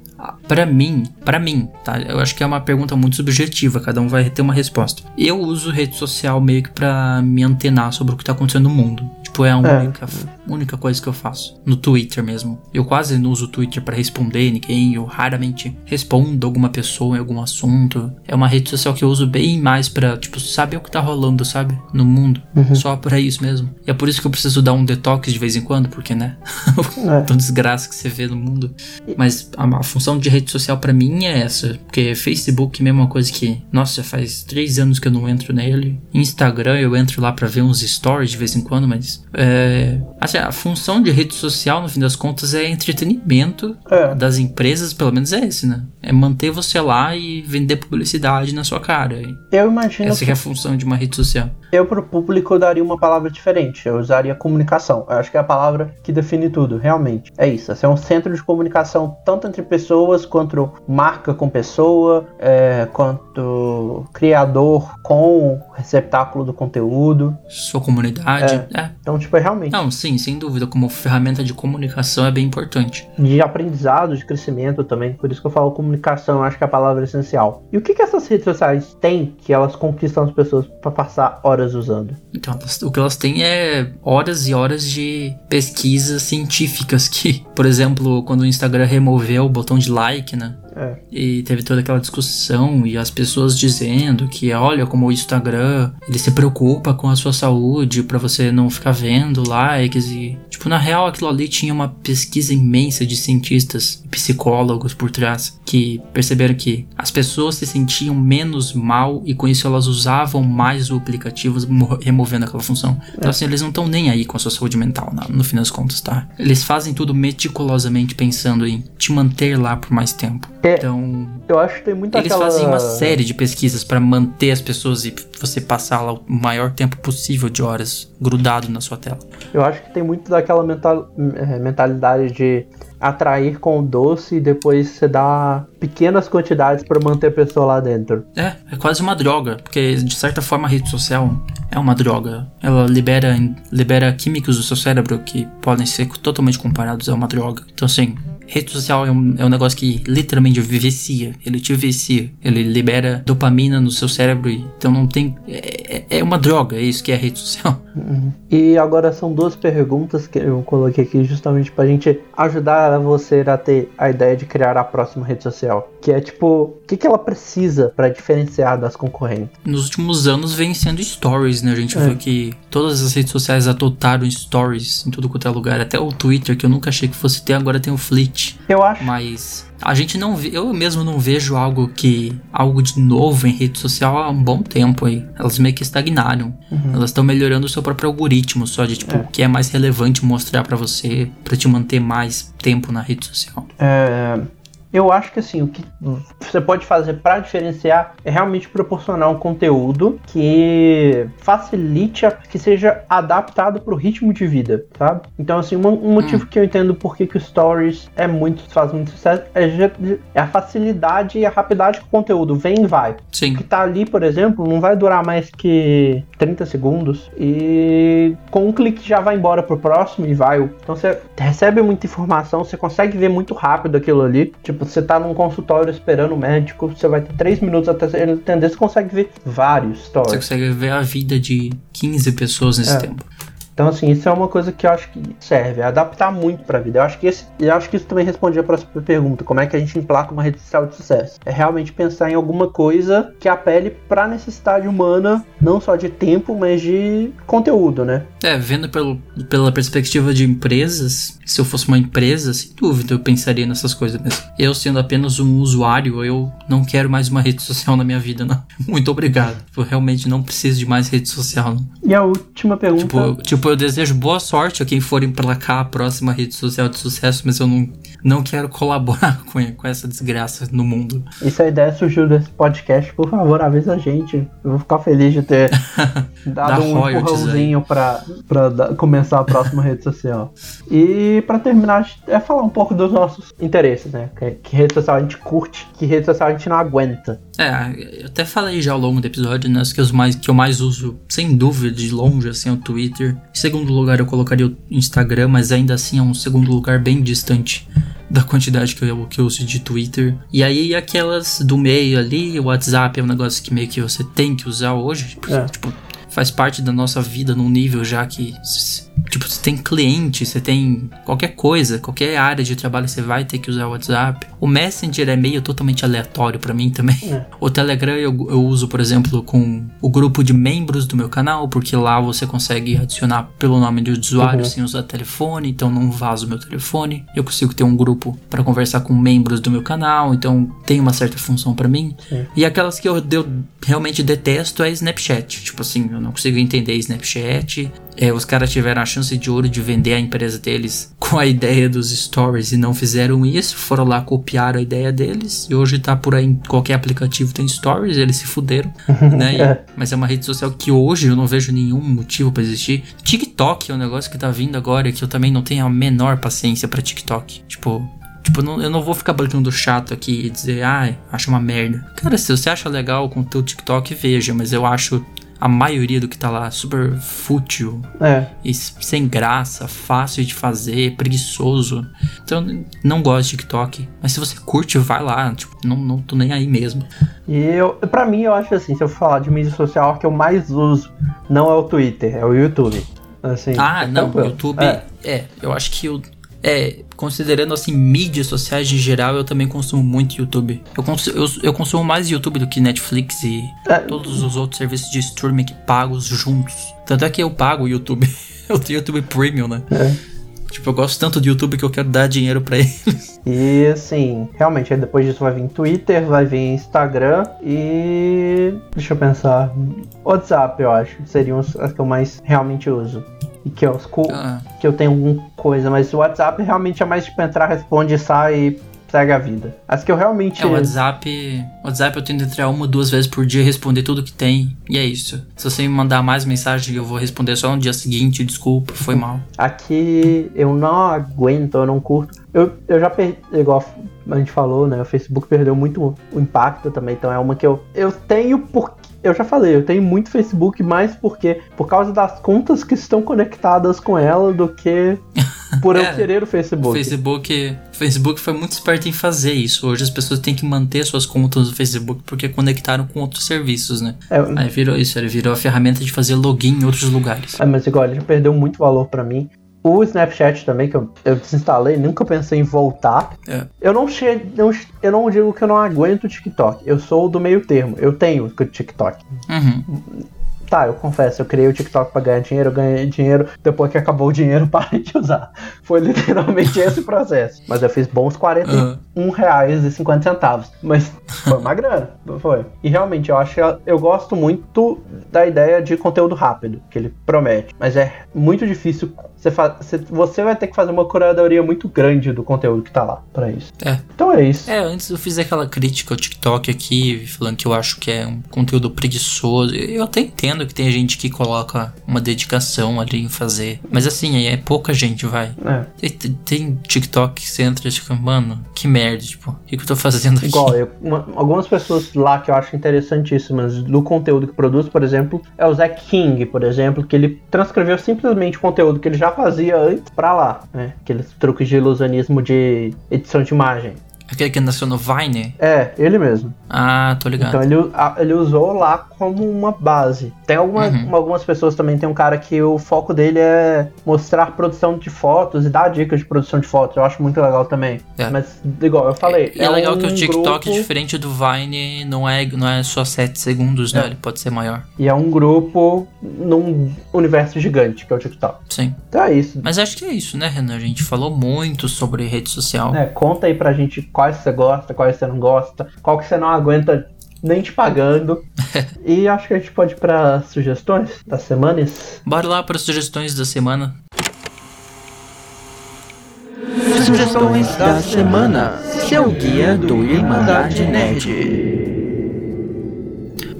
para mim, para mim, tá? Eu acho que é uma pergunta muito subjetiva, cada um vai ter uma resposta. Eu uso rede social meio que para me antenar sobre o que tá acontecendo no mundo. Tipo, é a é. única, é. Única coisa que eu faço. No Twitter mesmo. Eu quase não uso o Twitter para responder ninguém, eu raramente respondo alguma pessoa em algum assunto. É uma rede social que eu uso bem mais para, tipo, saber o que tá rolando, sabe? No mundo. Uhum. Só para isso mesmo. E é por isso que eu preciso dar um detox de vez em quando, porque, né? é. Tão desgraça que você vê no mundo. Mas a, a função de rede social para mim é essa. Porque Facebook, mesma coisa que, nossa, faz três anos que eu não entro nele. Instagram, eu entro lá para ver uns stories de vez em quando, mas. É, assim, a função de rede social, no fim das contas, é entretenimento é. das empresas, pelo menos é esse, né? É manter você lá e vender publicidade na sua cara. Eu imagino. Essa que... é a função de uma rede social. Eu, pro público, daria uma palavra diferente. Eu usaria comunicação. Eu acho que é a palavra que define tudo, realmente. É isso. É um centro de comunicação tanto entre pessoas pessoas, quanto marca com pessoa, é, quanto criador com receptáculo do conteúdo. Sua comunidade. É. é. Então, tipo, é realmente. Não, sim, sem dúvida. Como ferramenta de comunicação é bem importante. De aprendizado, de crescimento também. Por isso que eu falo comunicação, eu acho que é a palavra essencial. E o que, que essas redes sociais têm que elas conquistam as pessoas para passar horas usando? Então, o que elas têm é horas e horas de pesquisas científicas que, por exemplo, quando o Instagram removeu o botão de like, né? É. E teve toda aquela discussão e as pessoas dizendo que, olha, como o Instagram, ele se preocupa com a sua saúde para você não ficar vendo likes e... Tipo, na real, aquilo ali tinha uma pesquisa imensa de cientistas e psicólogos por trás que perceberam que as pessoas se sentiam menos mal e com isso elas usavam mais o aplicativo removendo aquela função. Então, é. assim, eles não estão nem aí com a sua saúde mental, no fim das contas, tá? Eles fazem tudo meticulosamente pensando em te manter lá por mais tempo. É, então, eu acho que tem muita Eles aquela... fazem uma série de pesquisas para manter as pessoas e você passar lá o maior tempo possível de horas grudado na sua tela. Eu acho que tem muito daquela mental, é, mentalidade de atrair com o doce e depois você dá pequenas quantidades para manter a pessoa lá dentro. É, é quase uma droga, porque de certa forma a rede social é uma droga. Ela libera, libera químicos do seu cérebro que podem ser totalmente comparados a uma droga. Então assim, Rede social é um, é um negócio que literalmente vicia. Ele te vicia. Ele libera dopamina no seu cérebro. Então não tem. É, é, é uma droga, é isso que é rede social. Uhum. E agora são duas perguntas que eu coloquei aqui justamente pra gente ajudar você a ter a ideia de criar a próxima rede social. Que é tipo, o que, que ela precisa para diferenciar das concorrentes? Nos últimos anos vem sendo stories, né? A gente é. viu que todas as redes sociais adotaram stories em tudo quanto é lugar. Até o Twitter, que eu nunca achei que fosse ter, agora tem o Fleet. Eu acho. Mas a gente não vê, eu mesmo não vejo algo que algo de novo em rede social há um bom tempo aí. Elas meio que estagnaram. Uhum. Elas estão melhorando o seu próprio algoritmo só de tipo é. o que é mais relevante mostrar para você para te manter mais tempo na rede social. É, Eu acho que assim, o que você pode fazer para diferenciar é realmente proporcionar um conteúdo que facilite, a, que seja adaptado para o ritmo de vida, sabe? Então, assim, um, um motivo hum. que eu entendo por que, que o Stories é muito, faz muito sucesso é, é a facilidade e a rapidez que o conteúdo vem e vai. Sim. O que tá ali, por exemplo, não vai durar mais que 30 segundos e com um clique já vai embora pro próximo e vai. Então você recebe muita informação, você consegue ver muito rápido aquilo ali. Tipo, você tá num consultório esperando o médico, você vai ter 3 minutos até ele entender, você consegue ver vários stories. Você consegue ver a vida de 15 pessoas nesse é. tempo. Então, assim, isso é uma coisa que eu acho que serve, é adaptar muito para a vida. Eu acho que esse, eu acho que isso também responde a próxima pergunta, como é que a gente emplaca uma rede social de sucesso? É realmente pensar em alguma coisa que apele para a necessidade humana, não só de tempo, mas de conteúdo, né? É, vendo pelo, pela perspectiva de empresas, se eu fosse uma empresa, sem dúvida eu pensaria nessas coisas mesmo. Eu sendo apenas um usuário, eu não quero mais uma rede social na minha vida, não. Muito obrigado. Eu realmente não preciso de mais rede social. Não. E a última pergunta. Tipo, tipo Tipo, eu desejo boa sorte a quem for emplacar a próxima rede social de sucesso, mas eu não, não quero colaborar com, com essa desgraça no mundo. E se a ideia surgiu desse podcast, por favor, avisa a gente. Eu vou ficar feliz de ter dado um empurrãozinho pra, pra da, começar a próxima rede social. E pra terminar, é falar um pouco dos nossos interesses, né? Que, que rede social a gente curte, que rede social a gente não aguenta. É, eu até falei já ao longo do episódio, né? Que, os mais, que eu mais uso, sem dúvida, de longe, assim, é o Twitter. Em segundo lugar, eu colocaria o Instagram, mas ainda assim é um segundo lugar bem distante da quantidade que eu, que eu uso de Twitter. E aí, aquelas do meio ali, o WhatsApp é um negócio que meio que você tem que usar hoje. É. Tipo, faz parte da nossa vida num nível já que Tipo, você tem cliente, você tem qualquer coisa, qualquer área de trabalho você vai ter que usar o WhatsApp. O Messenger é meio totalmente aleatório para mim também. É. O Telegram eu, eu, uso, por exemplo, com o grupo de membros do meu canal, porque lá você consegue adicionar pelo nome de usuário uhum. sem usar telefone, então não vazo meu telefone. Eu consigo ter um grupo para conversar com membros do meu canal, então tem uma certa função para mim. Sim. E aquelas que eu, eu realmente detesto é Snapchat. Tipo assim, eu não consigo entender Snapchat. É, os caras tiveram a chance de ouro de vender a empresa deles com a ideia dos stories e não fizeram isso, foram lá, copiaram a ideia deles e hoje tá por aí em qualquer aplicativo tem stories, eles se fuderam, né? E, é. mas é uma rede social que hoje eu não vejo nenhum motivo para existir. TikTok é um negócio que tá vindo agora que eu também não tenho a menor paciência para TikTok. Tipo, Tipo, não, eu não vou ficar brincando chato aqui e dizer, ah, acho uma merda. Cara, se você acha legal o conteúdo TikTok, veja, mas eu acho a maioria do que tá lá super fútil é. sem graça, fácil de fazer, preguiçoso. Então, não gosto de TikTok. Mas se você curte, vai lá. Tipo, não, não tô nem aí mesmo. E eu, pra mim, eu acho assim, se eu falar de mídia social, a que eu mais uso não é o Twitter, é o YouTube. Assim, ah, é não, o YouTube. É. é, eu acho que o é, considerando assim mídias sociais em geral, eu também consumo muito YouTube. Eu, consumo, eu, eu consumo mais YouTube do que Netflix e é. todos os outros serviços de streaming pagos juntos. Tanto é que eu pago o YouTube. eu tenho YouTube Premium, né? É. Tipo, eu gosto tanto do YouTube que eu quero dar dinheiro para eles. E assim, realmente, aí depois disso vai vir Twitter, vai vir Instagram e. Deixa eu pensar. WhatsApp, eu acho. Seriam as que eu mais realmente uso e que eu, ah. que eu tenho alguma coisa, mas o WhatsApp realmente é mais tipo entrar, responde, sai segue a vida. As que eu realmente. É, o WhatsApp. WhatsApp eu tento entrar uma ou duas vezes por dia responder tudo que tem. E é isso. Se você me mandar mais mensagem, eu vou responder só no dia seguinte, desculpa, foi mal. Aqui eu não aguento, eu não curto. Eu, eu já perdi, igual a gente falou, né? O Facebook perdeu muito o impacto também, então é uma que eu, eu tenho porque eu já falei, eu tenho muito Facebook mais porque por causa das contas que estão conectadas com ela do que por é, eu querer o Facebook. Facebook. Facebook foi muito esperto em fazer isso. Hoje as pessoas têm que manter suas contas no Facebook porque conectaram com outros serviços, né? É, Aí virou isso, ele virou a ferramenta de fazer login em outros lugares. É, mas igual, ele já perdeu muito valor para mim. O Snapchat também, que eu, eu desinstalei, nunca pensei em voltar. É. Eu não chego. Eu não digo que eu não aguento o TikTok. Eu sou do meio termo. Eu tenho o TikTok. Uhum. Tá, eu confesso, eu criei o TikTok pra ganhar dinheiro, eu ganhei dinheiro, depois que acabou o dinheiro, parei de usar. Foi literalmente esse processo. Mas eu fiz bons 41 uhum. Reais e 50 centavos. Mas foi uma grana, foi. E realmente, eu acho que eu gosto muito da ideia de conteúdo rápido, que ele promete. Mas é muito difícil você, você- você vai ter que fazer uma curadoria muito grande do conteúdo que tá lá pra isso. É. Então é isso. É, antes eu fiz aquela crítica ao TikTok aqui, falando que eu acho que é um conteúdo preguiçoso. Eu até entendo que tem gente que coloca uma dedicação ali em fazer. Mas assim, é pouca gente, vai. É. Tem, tem- tem TikTok que você entra e fica, mano, que merda, tipo, o que, que eu tô fazendo aqui? Igual, eu- uma- algumas pessoas lá que eu acho interessantíssimas do conteúdo que produz, por exemplo, é o Zack King, por exemplo, que ele transcreveu simplesmente o conteúdo que ele já fazia antes pra lá, né? Aqueles truques de ilusionismo de edição de imagem. Aquele que nasceu no Vine? É, ele mesmo. Ah, tô ligado. Então ele, ele usou lá como uma base. Tem algumas, Uhum. algumas pessoas também, tem um cara que o foco dele é mostrar produção de fotos e dar dicas de produção de fotos. Eu acho muito legal também. É. Mas, igual eu falei. E é, legal um que o TikTok, grupo- diferente do Vine, não é, não é só 7 segundos, né? É. Ele pode ser maior. E é um grupo num universo gigante, que é o TikTok. Sim. Então é isso. Mas acho que é isso, né, Renan? A gente falou muito sobre rede social. É, conta aí pra gente quais você gosta, quais você não gosta, qual que você não aguenta nem te pagando. e acho que a gente pode ir pra sugestões das semanas. Bora lá para as sugestões da semana. Sugestões da semana. Seu guia do Irmandade Nerd.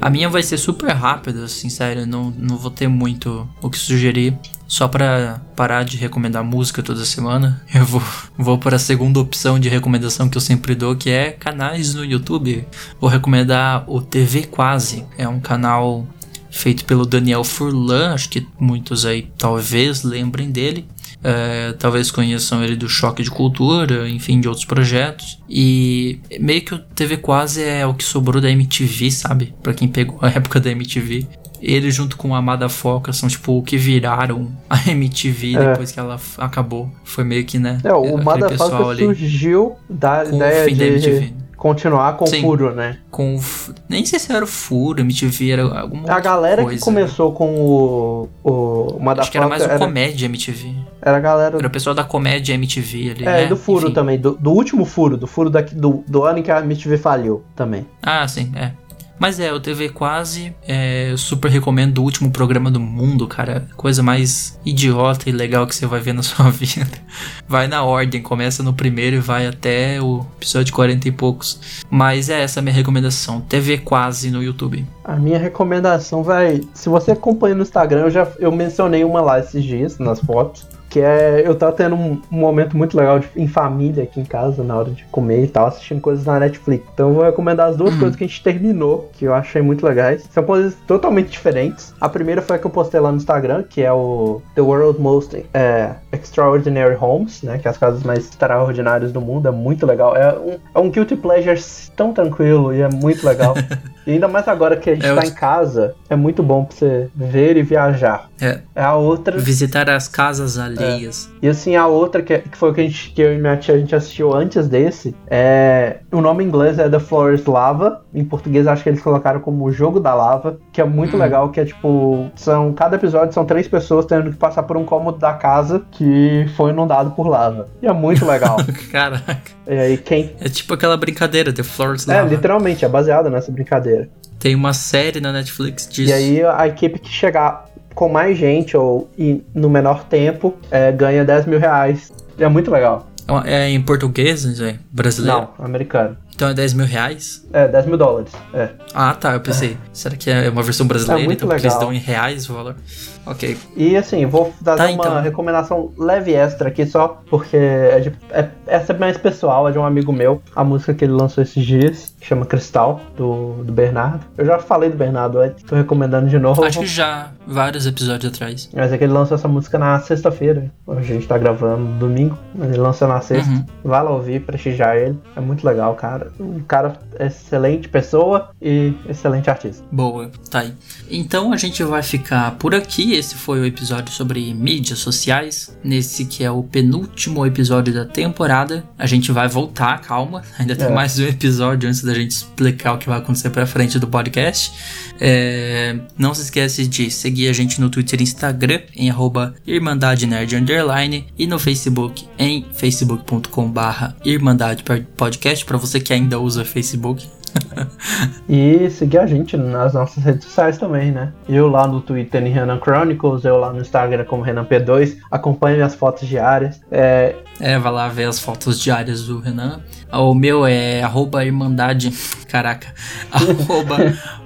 A minha vai ser super rápida, assim, sério. Não, não vou ter muito o que sugerir. Só pra parar de recomendar música toda semana, eu vou, vou para a segunda opção de recomendação que eu sempre dou, que é canais no YouTube. Vou recomendar o TV Quase. É um canal feito pelo Daniel Furlan, acho que muitos aí talvez lembrem dele. É, talvez conheçam ele do Choque de Cultura, enfim, de outros projetos. E meio que o TV Quase é o que sobrou da MTV, sabe? Pra quem pegou a época da MTV. Ele junto com a Amada Foca são tipo o que viraram a MTV É. depois que ela acabou. Foi meio que, né? É, o pessoal ali surgiu da ideia de continuar com Sim. o furo, né? Com o Nem sei se era o Furo, MTV era alguma A outra galera coisa. que começou com o, o Motherfucker Acho que era mais o era, Comédia MTV. era a galera Era o pessoal da Comédia MTV ali. é, né? do furo Enfim. também, do, do último furo, do furo daqui, do, do ano em que a MTV faliu também. Ah, sim, é. Mas é, o TV Quase, é, eu super recomendo o último programa do mundo, cara. Coisa mais idiota e legal que você vai ver na sua vida. Vai na ordem, começa no primeiro e vai até o episódio 40 e poucos. Mas é essa a minha recomendação. TV Quase no YouTube. A minha recomendação vai. Se você acompanha no Instagram, eu já eu mencionei uma lá esses dias nas fotos. Que é. Eu tava tendo um, um momento muito legal de- em família aqui em casa, na hora de comer e tal, assistindo coisas na Netflix. Então eu vou recomendar as duas Hum. coisas que a gente terminou, que eu achei muito legais. São coisas totalmente diferentes. A primeira foi a que eu postei lá no Instagram, que é o The World Most é, Extraordinary Homes, né? Que é as casas mais extraordinárias do mundo. É muito legal. É um, é um guilty pleasure tão tranquilo e é muito legal. e ainda mais agora que a gente É, tá em casa, é muito bom pra você ver e viajar. É, É a outra. visitar as casas alheias. E assim, a outra, que, que foi o que, a gente, que eu e minha tia a gente assistiu antes desse, é. O nome em inglês é The Floor is Lava. Em português acho que eles colocaram como o Jogo da Lava, que é muito Hum. legal, que é tipo. São. Cada episódio são três pessoas tendo que passar por um cômodo da casa que foi inundado por lava. E é muito legal. Caraca. e aí quem. É tipo aquela brincadeira, The Floors É, Lava. literalmente, é baseado nessa brincadeira. Tem uma série na Netflix disso. E aí a equipe que chegar com mais gente ou e no menor tempo é, ganha 10 mil reais. É muito legal. É É em português, né? brasileiro? Não, americano. Então é 10 mil reais? É, 10 mil dólares. É. Ah, tá, eu pensei. Será que é uma versão brasileira? É muito então, porque eles legal. dão em reais o valor. Ok. E assim, vou dar Tá, uma então. recomendação leve extra aqui só, porque é de- é- essa é mais pessoal, é de um amigo meu. A música que ele lançou esses dias, que chama Cristal, do, do Bernardo. Eu já falei do Bernardo tô recomendando de novo. Acho que já, vários episódios atrás. Mas é que ele lançou essa música na sexta-feira. Hoje a gente tá gravando no domingo, mas ele lançou na sexta. Uhum. Vai lá ouvir, prestigiar ele. É muito legal, cara. Um cara excelente pessoa e excelente artista. Boa, tá aí. Então a gente vai ficar por aqui. Esse foi o episódio sobre mídias sociais. Nesse que é o penúltimo episódio da temporada. A gente vai voltar, calma. Ainda tem É. mais um episódio antes da gente explicar o que vai acontecer pra frente do podcast. É, Não se esquece de seguir a gente no Twitter e Instagram em arroba Irmandade Nerd Underline e no Facebook em facebook.com barra Irmandade Podcast para você que ainda usa Facebook. E seguir a gente nas nossas redes sociais também, né? Eu lá no Twitter em Renan Chronicles, eu lá no Instagram como Renan P2, acompanhe minhas fotos diárias. É, é, vai lá ver as fotos diárias do Renan. O meu é arroba Irmandade. Caraca. arroba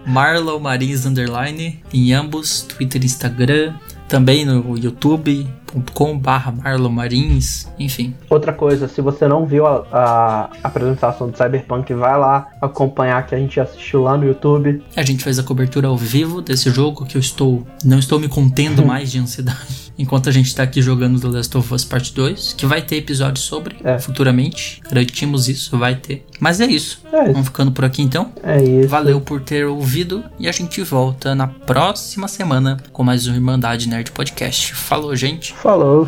Marlon Marins Underline. Em ambos, Twitter e Instagram. Também no YouTube youtube.com barra Marlon Marins, enfim. Outra coisa, se você não viu a, a, apresentação do Cyberpunk, vai lá acompanhar que a gente assistiu lá no YouTube. A gente fez a cobertura ao vivo desse jogo que eu estou não estou me contendo mais de ansiedade. Enquanto a gente está aqui jogando The Last of Us Part 2, que vai ter episódio sobre é. futuramente. Garantimos isso, vai ter. Mas é isso. é isso. Vamos ficando por aqui então. É isso. Valeu por ter ouvido e a gente volta na próxima semana com mais um Irmandade Nerd Podcast. Falou, gente. Falou.